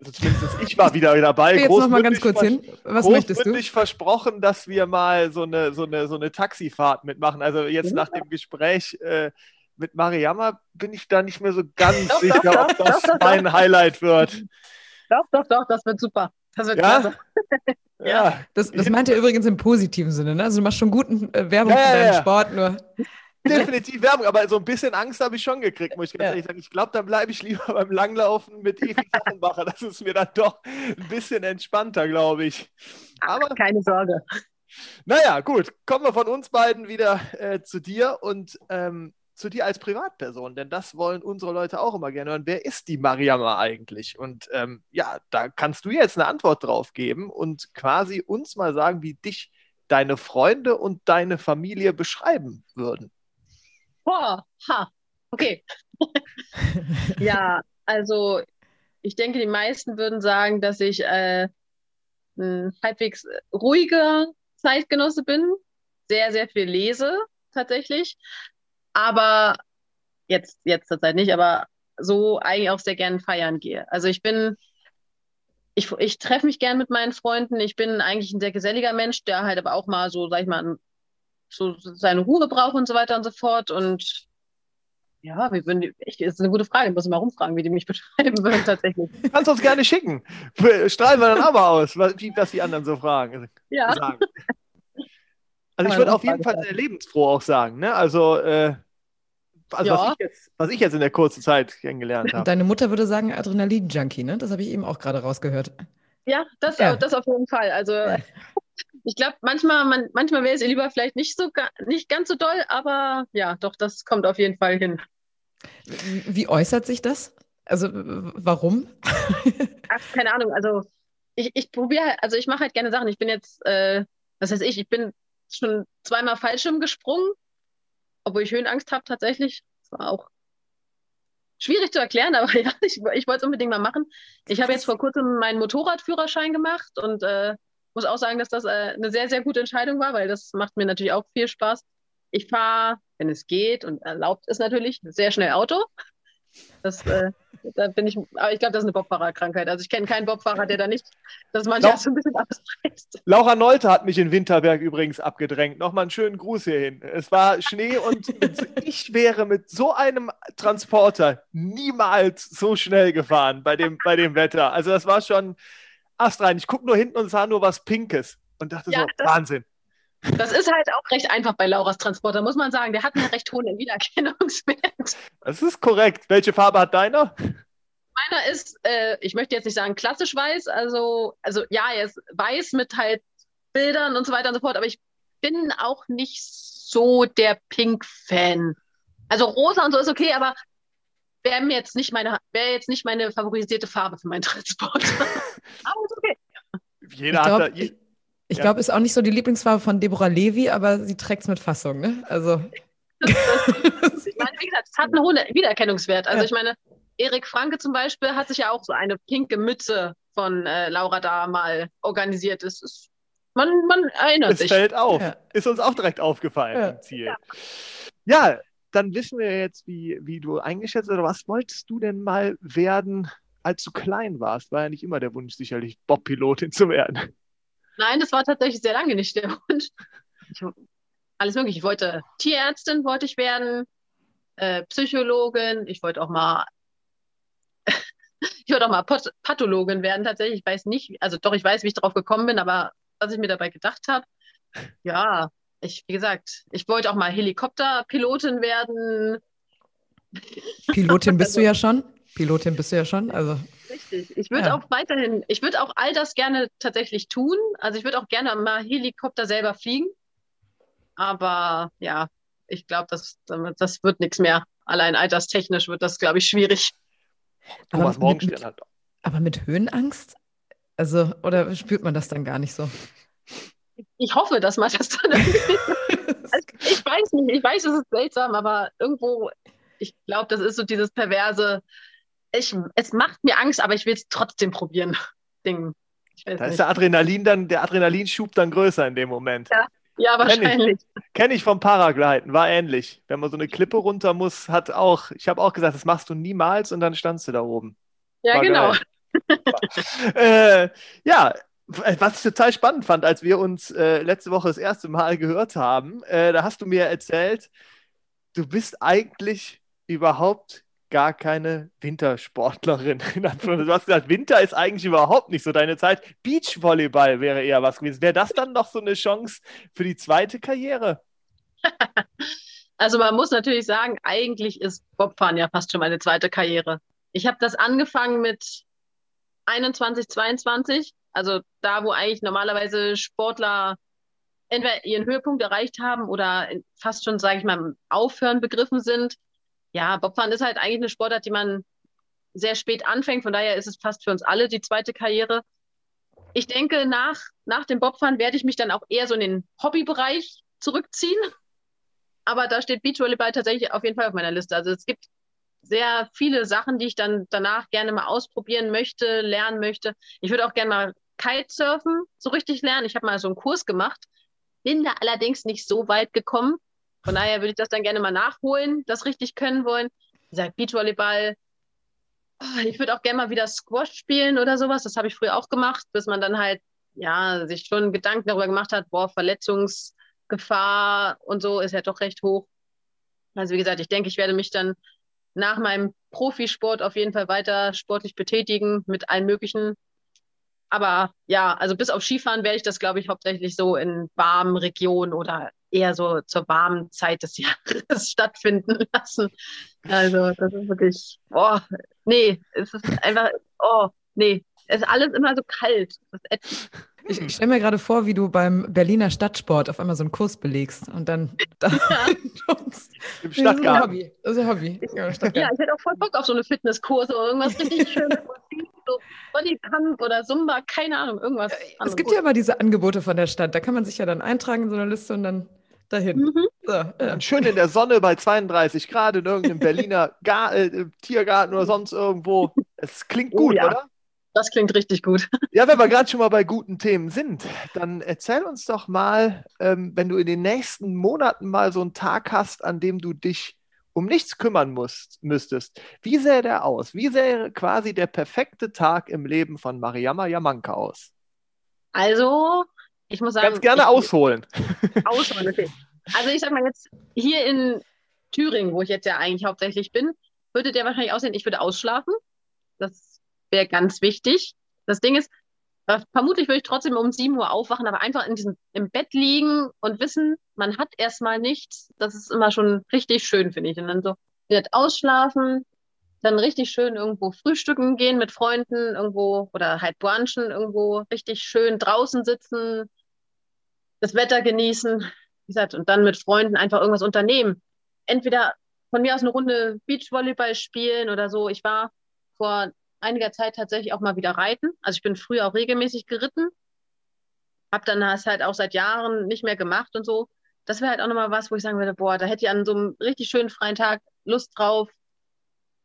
also zumindest ich war wieder dabei. Jetzt noch mal ganz kurz hin. Was möchtest du? versprochen, dass wir mal so eine, so eine, so eine Taxifahrt mitmachen. Also jetzt ja. nach dem Gespräch äh, mit Mariama bin ich da nicht mehr so ganz doch, sicher, doch, ob doch, das mein Highlight wird. Doch, doch, doch, das wird super. Das wird ja? klasse. ja. Das, das meint er übrigens im positiven Sinne. Ne? Also du machst schon guten äh, Werbung ja, für deinen ja, Sport, nur. Definitiv Werbung, aber so ein bisschen Angst habe ich schon gekriegt, muss ich ganz ehrlich sagen. Ich glaube, dann bleibe ich lieber beim Langlaufen mit Evi Kachenbacher. Das ist mir dann doch ein bisschen entspannter, glaube ich. Aber, Keine Sorge. Naja, gut. Kommen wir von uns beiden wieder äh, zu dir. Und ähm, zu dir als Privatperson, denn das wollen unsere Leute auch immer gerne hören. Wer ist die Mariama eigentlich? Und ähm, ja, da kannst du jetzt eine Antwort drauf geben und quasi uns mal sagen, wie dich deine Freunde und deine Familie beschreiben würden. Boah, ha, okay. ja, also ich denke, die meisten würden sagen, dass ich äh, ein halbwegs ruhiger Zeitgenosse bin, sehr, sehr viel lese tatsächlich, aber jetzt, jetzt zur Zeit nicht, aber so eigentlich auch sehr gerne feiern gehe. Also ich bin, ich, ich treffe mich gern mit meinen Freunden. Ich bin eigentlich ein sehr geselliger Mensch, der halt aber auch mal so, sag ich mal, so seine Ruhe braucht und so weiter und so fort. Und ja, wie würden die, echt, das ist eine gute Frage. Ich muss mal rumfragen, wie die mich beschreiben würden tatsächlich. Kannst du uns gerne schicken. Strahlen wir dann aber aus, wie das die anderen so fragen. Ja. Sagen. Also ich würde auf jeden Fall sehr lebensfroh auch sagen. Ne? Also, äh, also ja. was, ich jetzt, was ich jetzt in der kurzen Zeit kennengelernt habe. Deine Mutter würde sagen Adrenalin-Junkie, ne? Das habe ich eben auch gerade rausgehört. Ja, das, ja. das auf jeden Fall. Also ja. ich glaube, manchmal, man, manchmal wäre es ihr lieber vielleicht nicht so nicht ganz so doll, aber ja, doch, das kommt auf jeden Fall hin. Wie, wie äußert sich das? Also warum? Ach, keine Ahnung. Also ich, ich probiere, also ich mache halt gerne Sachen. Ich bin jetzt, äh, was heißt ich, ich bin schon zweimal Fallschirm gesprungen, obwohl ich Höhenangst habe tatsächlich. Das war auch schwierig zu erklären, aber ja, ich, ich wollte es unbedingt mal machen. Ich habe jetzt vor kurzem meinen Motorradführerschein gemacht und äh, muss auch sagen, dass das äh, eine sehr, sehr gute Entscheidung war, weil das macht mir natürlich auch viel Spaß. Ich fahre, wenn es geht und erlaubt ist natürlich, sehr schnell Auto. Das, äh, da bin ich, aber ich glaube, das ist eine Bobfahrerkrankheit. Also ich kenne keinen Bobfahrer, der da nicht, das manchmal so ein bisschen ausreißt. Laura Nolte hat mich in Winterberg übrigens abgedrängt. Nochmal einen schönen Gruß hierhin. Es war Schnee und ich wäre mit so einem Transporter niemals so schnell gefahren bei dem, bei dem Wetter. Also das war schon astrein. Ich gucke nur hinten und sah nur was Pinkes und dachte ja, so, Wahnsinn. Das ist halt auch recht einfach bei Lauras Transporter, muss man sagen. Der hat einen recht hohen Wiedererkennungswert. Das ist korrekt. Welche Farbe hat deiner? Meiner ist, äh, ich möchte jetzt nicht sagen klassisch weiß, also, also ja, er ist weiß mit halt Bildern und so weiter und so fort, aber ich bin auch nicht so der Pink-Fan. Also rosa und so ist okay, aber wäre mir jetzt nicht meine, wäre jetzt nicht meine favorisierte Farbe für meinen Transport. aber ist okay. Jeder ich glaub, hat da, ich ja. glaube, ist auch nicht so die Lieblingsfarbe von Deborah Levy, aber sie trägt es mit Fassung, ne? Also. ich meine, wie gesagt, es hat einen hohen Wiedererkennungswert. Also ja. ich meine, Erik Franke zum Beispiel hat sich ja auch so eine pinke Mütze von äh, Laura da mal organisiert. Es ist, man, man erinnert es sich. Es fällt auf. Ja. Ist uns auch direkt aufgefallen ja. im Ziel. Ja. dann wissen wir jetzt, wie, wie du eingeschätzt hast. Was wolltest du denn mal werden, als du klein warst? War ja nicht immer der Wunsch, sicherlich Bob-Pilotin zu werden. Nein, das war tatsächlich sehr lange nicht der Wunsch. Ich, alles mögliche. Ich wollte Tierärztin, wollte ich werden, äh, Psychologin, ich wollte auch mal, ich wollte auch mal Pathologin werden tatsächlich. Ich weiß nicht, also doch, ich weiß, wie ich darauf gekommen bin, aber was ich mir dabei gedacht habe, ja, ich, wie gesagt, ich wollte auch mal Helikopterpilotin werden. Pilotin bist du ja schon. Pilotin bist du ja schon. Also. Richtig. Ich würde ja. auch weiterhin, ich würde auch all das gerne tatsächlich tun. Also ich würde auch gerne mal Helikopter selber fliegen. Aber ja, ich glaube, das, das wird nichts mehr. Allein alterstechnisch wird das, glaube ich, schwierig. Aber mit, mit, aber mit Höhenangst? Also, oder spürt man das dann gar nicht so? Ich hoffe, dass man das dann also, Ich weiß nicht, ich weiß, es ist seltsam, aber irgendwo, ich glaube, das ist so dieses perverse, ich, es macht mir Angst, aber ich will es trotzdem probieren. Ding. da nicht. ist der Adrenalin dann, der Adrenalinschub dann größer in dem Moment. Ja, ja wahrscheinlich. Kenne ich, kenn ich vom Paragliden, war ähnlich. Wenn man so eine Klippe runter muss, hat auch, ich habe auch gesagt, das machst du niemals und dann standst du da oben. Ja, war genau. äh, ja, was ich total spannend fand, als wir uns äh, letzte Woche das erste Mal gehört haben, äh, da hast du mir erzählt, du bist eigentlich überhaupt gar keine Wintersportlerin. Du hast gesagt, Winter ist eigentlich überhaupt nicht so deine Zeit. Beachvolleyball wäre eher was gewesen. Wäre das dann noch so eine Chance für die zweite Karriere? Also man muss natürlich sagen, eigentlich ist Bobfahren ja fast schon meine zweite Karriere. Ich habe das angefangen mit 21, 22, also da, wo eigentlich normalerweise Sportler entweder ihren Höhepunkt erreicht haben oder fast schon, sage ich mal, Aufhören begriffen sind ja, Bobfahren ist halt eigentlich eine Sportart, die man sehr spät anfängt. Von daher ist es fast für uns alle die zweite Karriere. Ich denke, nach, nach dem Bobfahren werde ich mich dann auch eher so in den Hobbybereich zurückziehen. Aber da steht Beachvolleyball tatsächlich auf jeden Fall auf meiner Liste. Also es gibt sehr viele Sachen, die ich dann danach gerne mal ausprobieren möchte, lernen möchte. Ich würde auch gerne mal Kitesurfen so richtig lernen. Ich habe mal so einen Kurs gemacht, bin da allerdings nicht so weit gekommen. Von daher würde ich das dann gerne mal nachholen, das richtig können wollen. Wie gesagt, Beachvolleyball. Oh, ich würde auch gerne mal wieder Squash spielen oder sowas. Das habe ich früher auch gemacht, bis man dann halt, ja, sich schon Gedanken darüber gemacht hat, boah, Verletzungsgefahr und so ist ja doch recht hoch. Also wie gesagt, ich denke, ich werde mich dann nach meinem Profisport auf jeden Fall weiter sportlich betätigen mit allen möglichen. Aber ja, also bis auf Skifahren werde ich das, glaube ich, hauptsächlich so in warmen Regionen oder eher so zur warmen Zeit des Jahres stattfinden lassen. Also das ist wirklich, oh, nee, es ist einfach, oh, nee, es ist alles immer so kalt. Ich, ich stelle mir gerade vor, wie du beim Berliner Stadtsport auf einmal so einen Kurs belegst und dann, dann ja. im Stadtgarten. Das ist ein Hobby. Ja, ja, ich hätte auch voll Bock auf so eine Fitnesskurse oder irgendwas richtig schönes. so Bodypump oder Zumba, keine Ahnung, irgendwas. Es gibt ja immer diese Angebote von der Stadt. Da kann man sich ja dann eintragen in so eine Liste und dann dahin. Mhm. So, ja. Schön in der Sonne bei 32 Grad in irgendeinem Berliner Gar äh, Tiergarten oder sonst irgendwo. Es klingt oh gut, oh, ja. oder? Das klingt richtig gut. Ja, wenn wir gerade schon mal bei guten Themen sind, dann erzähl uns doch mal, ähm, wenn du in den nächsten Monaten mal so einen Tag hast, an dem du dich um nichts kümmern musst, müsstest. Wie sähe der aus? Wie sähe quasi der perfekte Tag im Leben von Mariama Yamanka aus? Also, ich muss sagen. Ganz gerne ich, ausholen. Ausholen, okay. Also, ich sag mal jetzt, hier in Thüringen, wo ich jetzt ja eigentlich hauptsächlich bin, würde der wahrscheinlich aussehen, ich würde ausschlafen. Das wäre ganz wichtig. Das Ding ist, vermutlich würde ich trotzdem um 7 Uhr aufwachen, aber einfach in diesem, im Bett liegen und wissen, man hat erstmal nichts. Das ist immer schon richtig schön, finde ich. Und dann so wird ausschlafen, dann richtig schön irgendwo frühstücken gehen mit Freunden irgendwo oder halt brunchen irgendwo richtig schön draußen sitzen, das Wetter genießen, wie gesagt, und dann mit Freunden einfach irgendwas unternehmen. Entweder von mir aus eine Runde Beachvolleyball spielen oder so. Ich war vor einiger Zeit tatsächlich auch mal wieder reiten. Also ich bin früher auch regelmäßig geritten, habe dann das halt auch seit Jahren nicht mehr gemacht und so. Das wäre halt auch nochmal was, wo ich sagen würde, boah, da hätte ich an so einem richtig schönen freien Tag Lust drauf.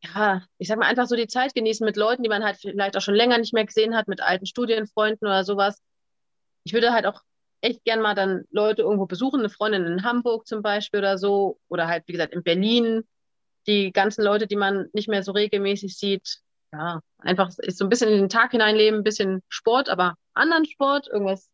Ja, ich sag mal einfach so die Zeit genießen mit Leuten, die man halt vielleicht auch schon länger nicht mehr gesehen hat, mit alten Studienfreunden oder sowas. Ich würde halt auch echt gern mal dann Leute irgendwo besuchen, eine Freundin in Hamburg zum Beispiel oder so, oder halt, wie gesagt, in Berlin. Die ganzen Leute, die man nicht mehr so regelmäßig sieht, ja, einfach ist so ein bisschen in den Tag hineinleben, ein bisschen Sport, aber anderen Sport, irgendwas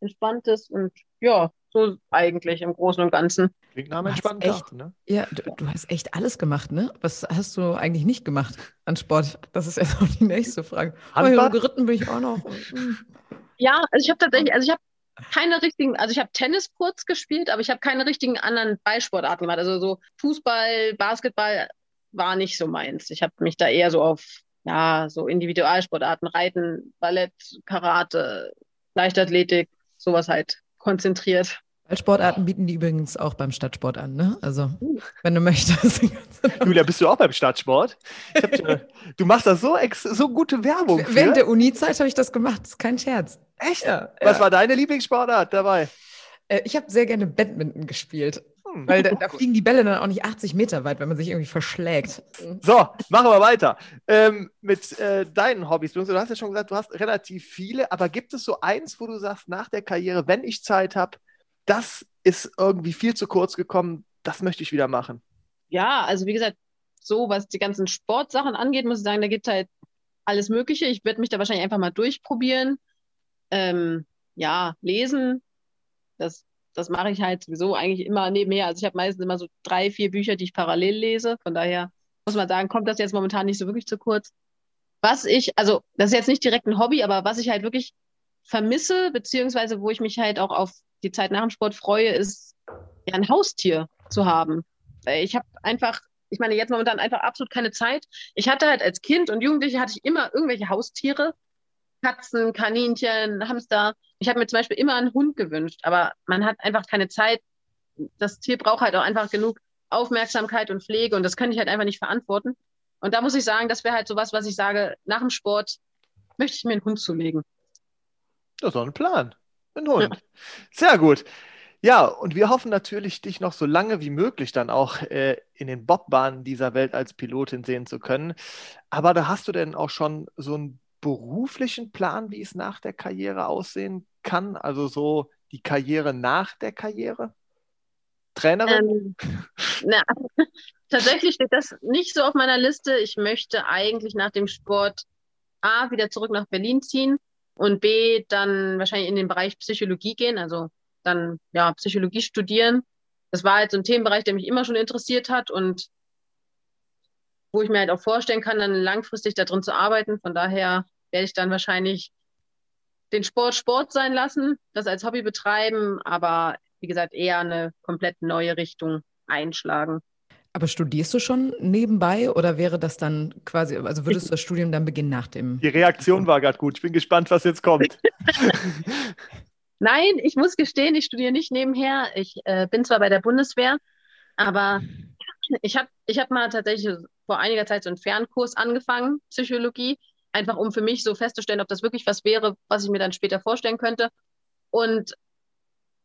Entspanntes und ja, so eigentlich im Großen und Ganzen. Klingt nach einem entspannten Tag, ne? Ja, du, du, hast echt alles gemacht, ne? Was hast du eigentlich nicht gemacht an Sport? Das ist jetzt auch die nächste Frage. Handball? Oh, geritten bin ich auch noch. Ja, also ich habe tatsächlich, also ich habe keine richtigen, also ich habe Tennis kurz gespielt, aber ich habe keine richtigen anderen Ballsportarten gemacht. Also so Fußball, Basketball war nicht so meins. Ich habe mich da eher so auf ja, so Individualsportarten, Reiten, Ballett, Karate, Leichtathletik, sowas halt konzentriert. Sportarten bieten die übrigens auch beim Stadtsport an, ne? Also, wenn du möchtest. Julia, bist du auch beim Stadtsport? Hab, du machst da so, so gute Werbung. Für. Während der Uni-Zeit habe ich das gemacht, das ist kein Scherz. Echt? Ja, Was ja. war deine Lieblingssportart dabei? Äh, ich habe sehr gerne Badminton gespielt. Hm. Weil da, da, fliegen die Bälle dann auch nicht 80 Meter weit, wenn man sich irgendwie verschlägt. So, machen wir weiter. Ähm, mit äh, deinen Hobbys. Du hast ja schon gesagt, du hast relativ viele, aber gibt es so eins, wo du sagst, nach der Karriere, wenn ich Zeit habe, das ist irgendwie viel zu kurz gekommen, das möchte ich wieder machen? Ja, also wie gesagt, so was die ganzen Sportsachen angeht, muss ich sagen, da gibt es halt alles Mögliche. Ich werde mich da wahrscheinlich einfach mal durchprobieren. Ähm, ja, lesen, das das mache ich halt sowieso eigentlich immer nebenher. Also ich habe meistens immer so drei, vier Bücher, die ich parallel lese. Von daher muss man sagen, kommt das jetzt momentan nicht so wirklich zu kurz. Was ich, also das ist jetzt nicht direkt ein Hobby, aber was ich halt wirklich vermisse, beziehungsweise wo ich mich halt auch auf die Zeit nach dem Sport freue, ist ja ein Haustier zu haben. Ich habe einfach, ich meine, jetzt momentan einfach absolut keine Zeit. Ich hatte halt als Kind und Jugendliche hatte ich immer irgendwelche Haustiere, Katzen, Kaninchen, Hamster. Ich habe mir zum Beispiel immer einen Hund gewünscht, aber man hat einfach keine Zeit. Das Tier braucht halt auch einfach genug Aufmerksamkeit und Pflege und das kann ich halt einfach nicht verantworten. Und da muss ich sagen, das wäre halt so was, was ich sage, nach dem Sport möchte ich mir einen Hund zulegen. Das ist auch ein Plan. Ein Hund. Ja. Sehr gut. Ja, und wir hoffen natürlich, dich noch so lange wie möglich dann auch äh, in den Bobbahnen dieser Welt als Pilotin sehen zu können. Aber da hast du denn auch schon so ein beruflichen Plan, wie es nach der Karriere aussehen kann? Also so die Karriere nach der Karriere? Trainerin? Ähm, na, tatsächlich steht das nicht so auf meiner Liste. Ich möchte eigentlich nach dem Sport A wieder zurück nach Berlin ziehen und B dann wahrscheinlich in den Bereich Psychologie gehen, also dann ja Psychologie studieren. Das war halt so ein Themenbereich, der mich immer schon interessiert hat und wo ich mir halt auch vorstellen kann, dann langfristig darin zu arbeiten. Von daher werde ich dann wahrscheinlich den Sport Sport sein lassen, das als Hobby betreiben, aber wie gesagt eher eine komplett neue Richtung einschlagen. Aber studierst du schon nebenbei oder wäre das dann quasi, also würdest du das Studium dann beginnen nach dem? Die Reaktion war gerade gut. Ich bin gespannt, was jetzt kommt. Nein, ich muss gestehen, ich studiere nicht nebenher. Ich äh, bin zwar bei der Bundeswehr, aber ich habe ich hab mal tatsächlich vor einiger Zeit so einen Fernkurs angefangen, Psychologie, einfach um für mich so festzustellen, ob das wirklich was wäre, was ich mir dann später vorstellen könnte. Und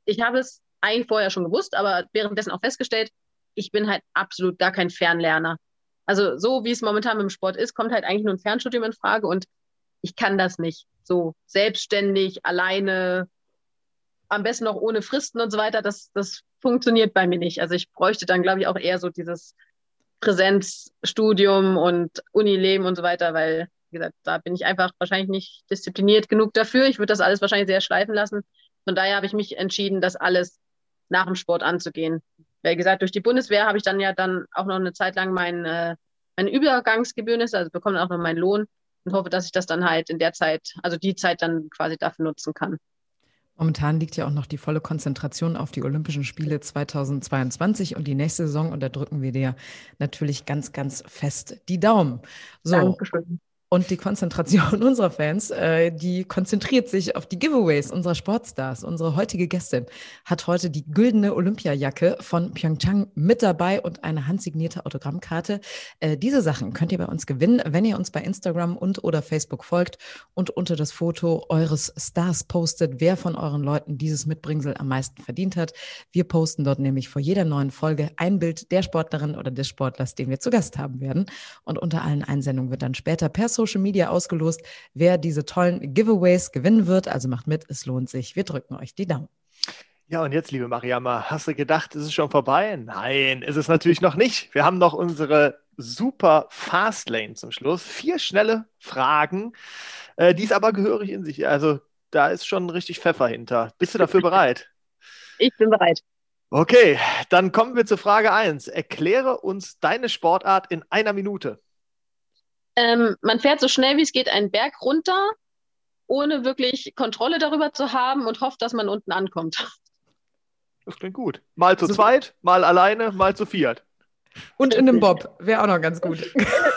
ich habe es eigentlich vorher schon gewusst, aber währenddessen auch festgestellt, ich bin halt absolut gar kein Fernlerner. Also so wie es momentan mit dem Sport ist, kommt halt eigentlich nur ein Fernstudium in Frage und ich kann das nicht. So selbstständig, alleine, am besten noch ohne Fristen und so weiter, das, das funktioniert bei mir nicht. Also ich bräuchte dann, glaube ich, auch eher so dieses Präsenzstudium und Unileben und so weiter, weil, wie gesagt, da bin ich einfach wahrscheinlich nicht diszipliniert genug dafür. Ich würde das alles wahrscheinlich sehr schleifen lassen. Von daher habe ich mich entschieden, das alles nach dem Sport anzugehen. Wie gesagt, durch die Bundeswehr habe ich dann ja dann auch noch eine Zeit lang mein, äh, meine Übergangsgebühren, also bekomme auch noch meinen Lohn und hoffe, dass ich das dann halt in der Zeit, also die Zeit dann quasi dafür nutzen kann. Momentan liegt ja auch noch die volle Konzentration auf die Olympischen Spiele 2022 und die nächste Saison und da drücken wir dir natürlich ganz, ganz fest die Daumen. So. Dankeschön. Und die Konzentration unserer Fans, äh, die konzentriert sich auf die Giveaways unserer Sportstars. Unsere heutige Gästin hat heute die güldene Olympiajacke von Pyeongchang mit dabei und eine handsignierte Autogrammkarte. Äh, diese Sachen könnt ihr bei uns gewinnen, wenn ihr uns bei Instagram und oder Facebook folgt und unter das Foto eures Stars postet, wer von euren Leuten dieses Mitbringsel am meisten verdient hat. Wir posten dort nämlich vor jeder neuen Folge ein Bild der Sportlerin oder des Sportlers, den wir zu Gast haben werden. Und unter allen Einsendungen wird dann später per Social Media ausgelost, wer diese tollen Giveaways gewinnen wird. Also macht mit, es lohnt sich. Wir drücken euch die Daumen. Ja, und jetzt, liebe Mariama, hast du gedacht, ist es schon vorbei? Nein, ist es natürlich noch nicht. Wir haben noch unsere super Fastlane zum Schluss. Vier schnelle Fragen, äh, die ist aber gehörig in sich. Also da ist schon richtig Pfeffer hinter. Bist du dafür bereit? Ich bin bereit. Okay, dann kommen wir zur Frage 1. Erkläre uns deine Sportart in einer Minute. Ähm, man fährt so schnell wie es geht einen Berg runter, ohne wirklich Kontrolle darüber zu haben und hofft, dass man unten ankommt. Das klingt gut. Mal zu zweit, mal alleine, mal zu viert. Und in einem Bob wäre auch noch ganz gut.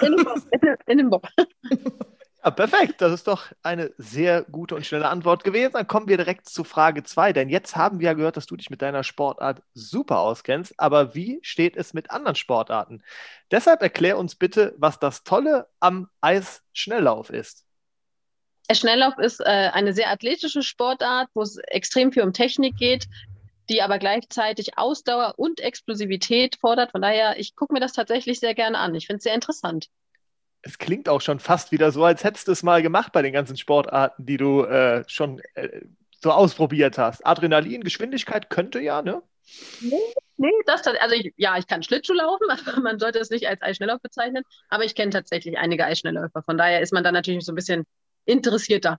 In einem Bob. In einem Bob. Ja, perfekt. Das ist doch eine sehr gute und schnelle Antwort gewesen. Dann kommen wir direkt zu Frage 2. Denn jetzt haben wir ja gehört, dass du dich mit deiner Sportart super auskennst. Aber wie steht es mit anderen Sportarten? Deshalb erklär uns bitte, was das Tolle am Eisschnelllauf ist. Schnelllauf ist äh, eine sehr athletische Sportart, wo es extrem viel um Technik geht, die aber gleichzeitig Ausdauer und Explosivität fordert. Von daher, ich gucke mir das tatsächlich sehr gerne an. Ich finde es sehr interessant es klingt auch schon fast wieder so, als hättest du es mal gemacht bei den ganzen Sportarten, die du äh, schon äh, so ausprobiert hast. Adrenalin, Geschwindigkeit könnte ja, ne? Nee, nee das also ich, ja, ich kann Schlittschuh laufen, aber man sollte es nicht als Eisschnelllauf bezeichnen. Aber ich kenne tatsächlich einige Eisschnellläufer. Von daher ist man dann natürlich so ein bisschen interessierter.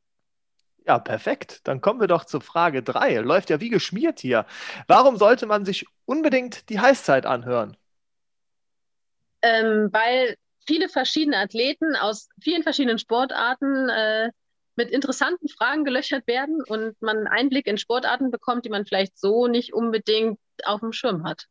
Ja, perfekt. Dann kommen wir doch zur Frage 3. Läuft ja wie geschmiert hier. Warum sollte man sich unbedingt die Heißzeit anhören? Ähm, weil viele verschiedene Athleten aus vielen verschiedenen Sportarten äh, mit interessanten Fragen gelöchert werden und man einen Einblick in Sportarten bekommt, die man vielleicht so nicht unbedingt auf dem Schirm hat.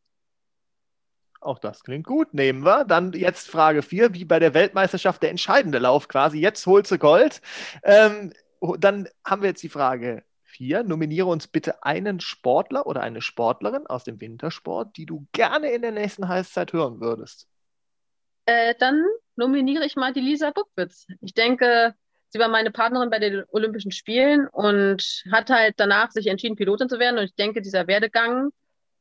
Auch das klingt gut. Nehmen wir. Dann jetzt Frage 4, wie bei der Weltmeisterschaft der entscheidende Lauf quasi. Jetzt holst du Gold. Ähm, dann haben wir jetzt die Frage 4. Nominiere uns bitte einen Sportler oder eine Sportlerin aus dem Wintersport, die du gerne in der nächsten Heißzeit hören würdest äh, dann nominiere ich mal die Lisa Buckwitz. Ich denke, sie war meine Partnerin bei den Olympischen Spielen und hat halt danach sich entschieden, Pilotin zu werden. Und ich denke, dieser Werdegang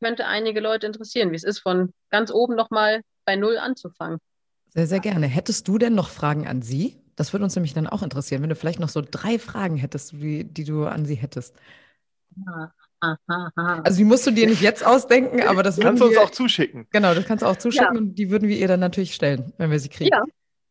könnte einige Leute interessieren, wie es ist, von ganz oben nochmal bei Null anzufangen. Sehr, sehr gerne. Hättest du denn noch Fragen an sie? Das würde uns nämlich dann auch interessieren, wenn du vielleicht noch so drei Fragen hättest, die, die du an sie hättest. Ja, also die musst du dir nicht jetzt ausdenken, aber das kannst du uns auch zuschicken. Genau, das kannst du auch zuschicken ja. und die würden wir ihr dann natürlich stellen, wenn wir sie kriegen. Ja,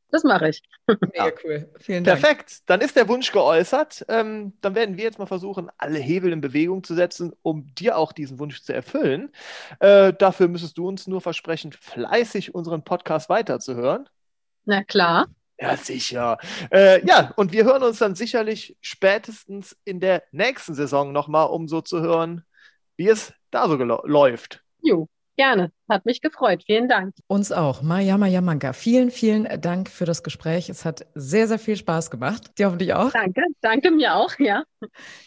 das mache ich. Mega cool. Vielen Dank. Perfekt. Dann ist der Wunsch geäußert. Ähm, dann werden wir jetzt mal versuchen, alle Hebel in Bewegung zu setzen, um dir auch diesen Wunsch zu erfüllen. Äh, dafür müsstest du uns nur versprechen, fleißig unseren Podcast weiterzuhören. Na klar. Ja, sicher. Äh, ja, und wir hören uns dann sicherlich spätestens in der nächsten Saison nochmal, um so zu hören, wie es da so läuft. Jo, gerne. Hat mich gefreut. Vielen Dank. Uns auch. Mariama Yamanka, vielen, vielen Dank für das Gespräch. Es hat sehr, sehr viel Spaß gemacht. Dir hoffentlich auch. Danke. Danke mir auch, ja.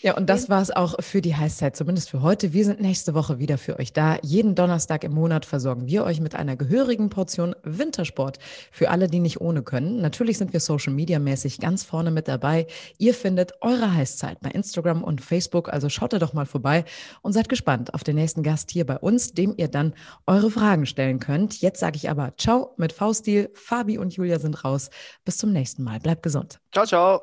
Ja, und das war es auch für die Heißzeit, zumindest für heute. Wir sind nächste Woche wieder für euch da. Jeden Donnerstag im Monat versorgen wir euch mit einer gehörigen Portion Wintersport für alle, die nicht ohne können. Natürlich sind wir Social Media mäßig ganz vorne mit dabei. Ihr findet eure Heißzeit bei Instagram und Facebook, also schaut da doch mal vorbei und seid gespannt auf den nächsten Gast hier bei uns, dem ihr dann Fragen stellen könnt. Jetzt sage ich aber Ciao mit V-Stil. Fabi und Julia sind raus. Bis zum nächsten Mal. Bleibt gesund. Ciao, ciao.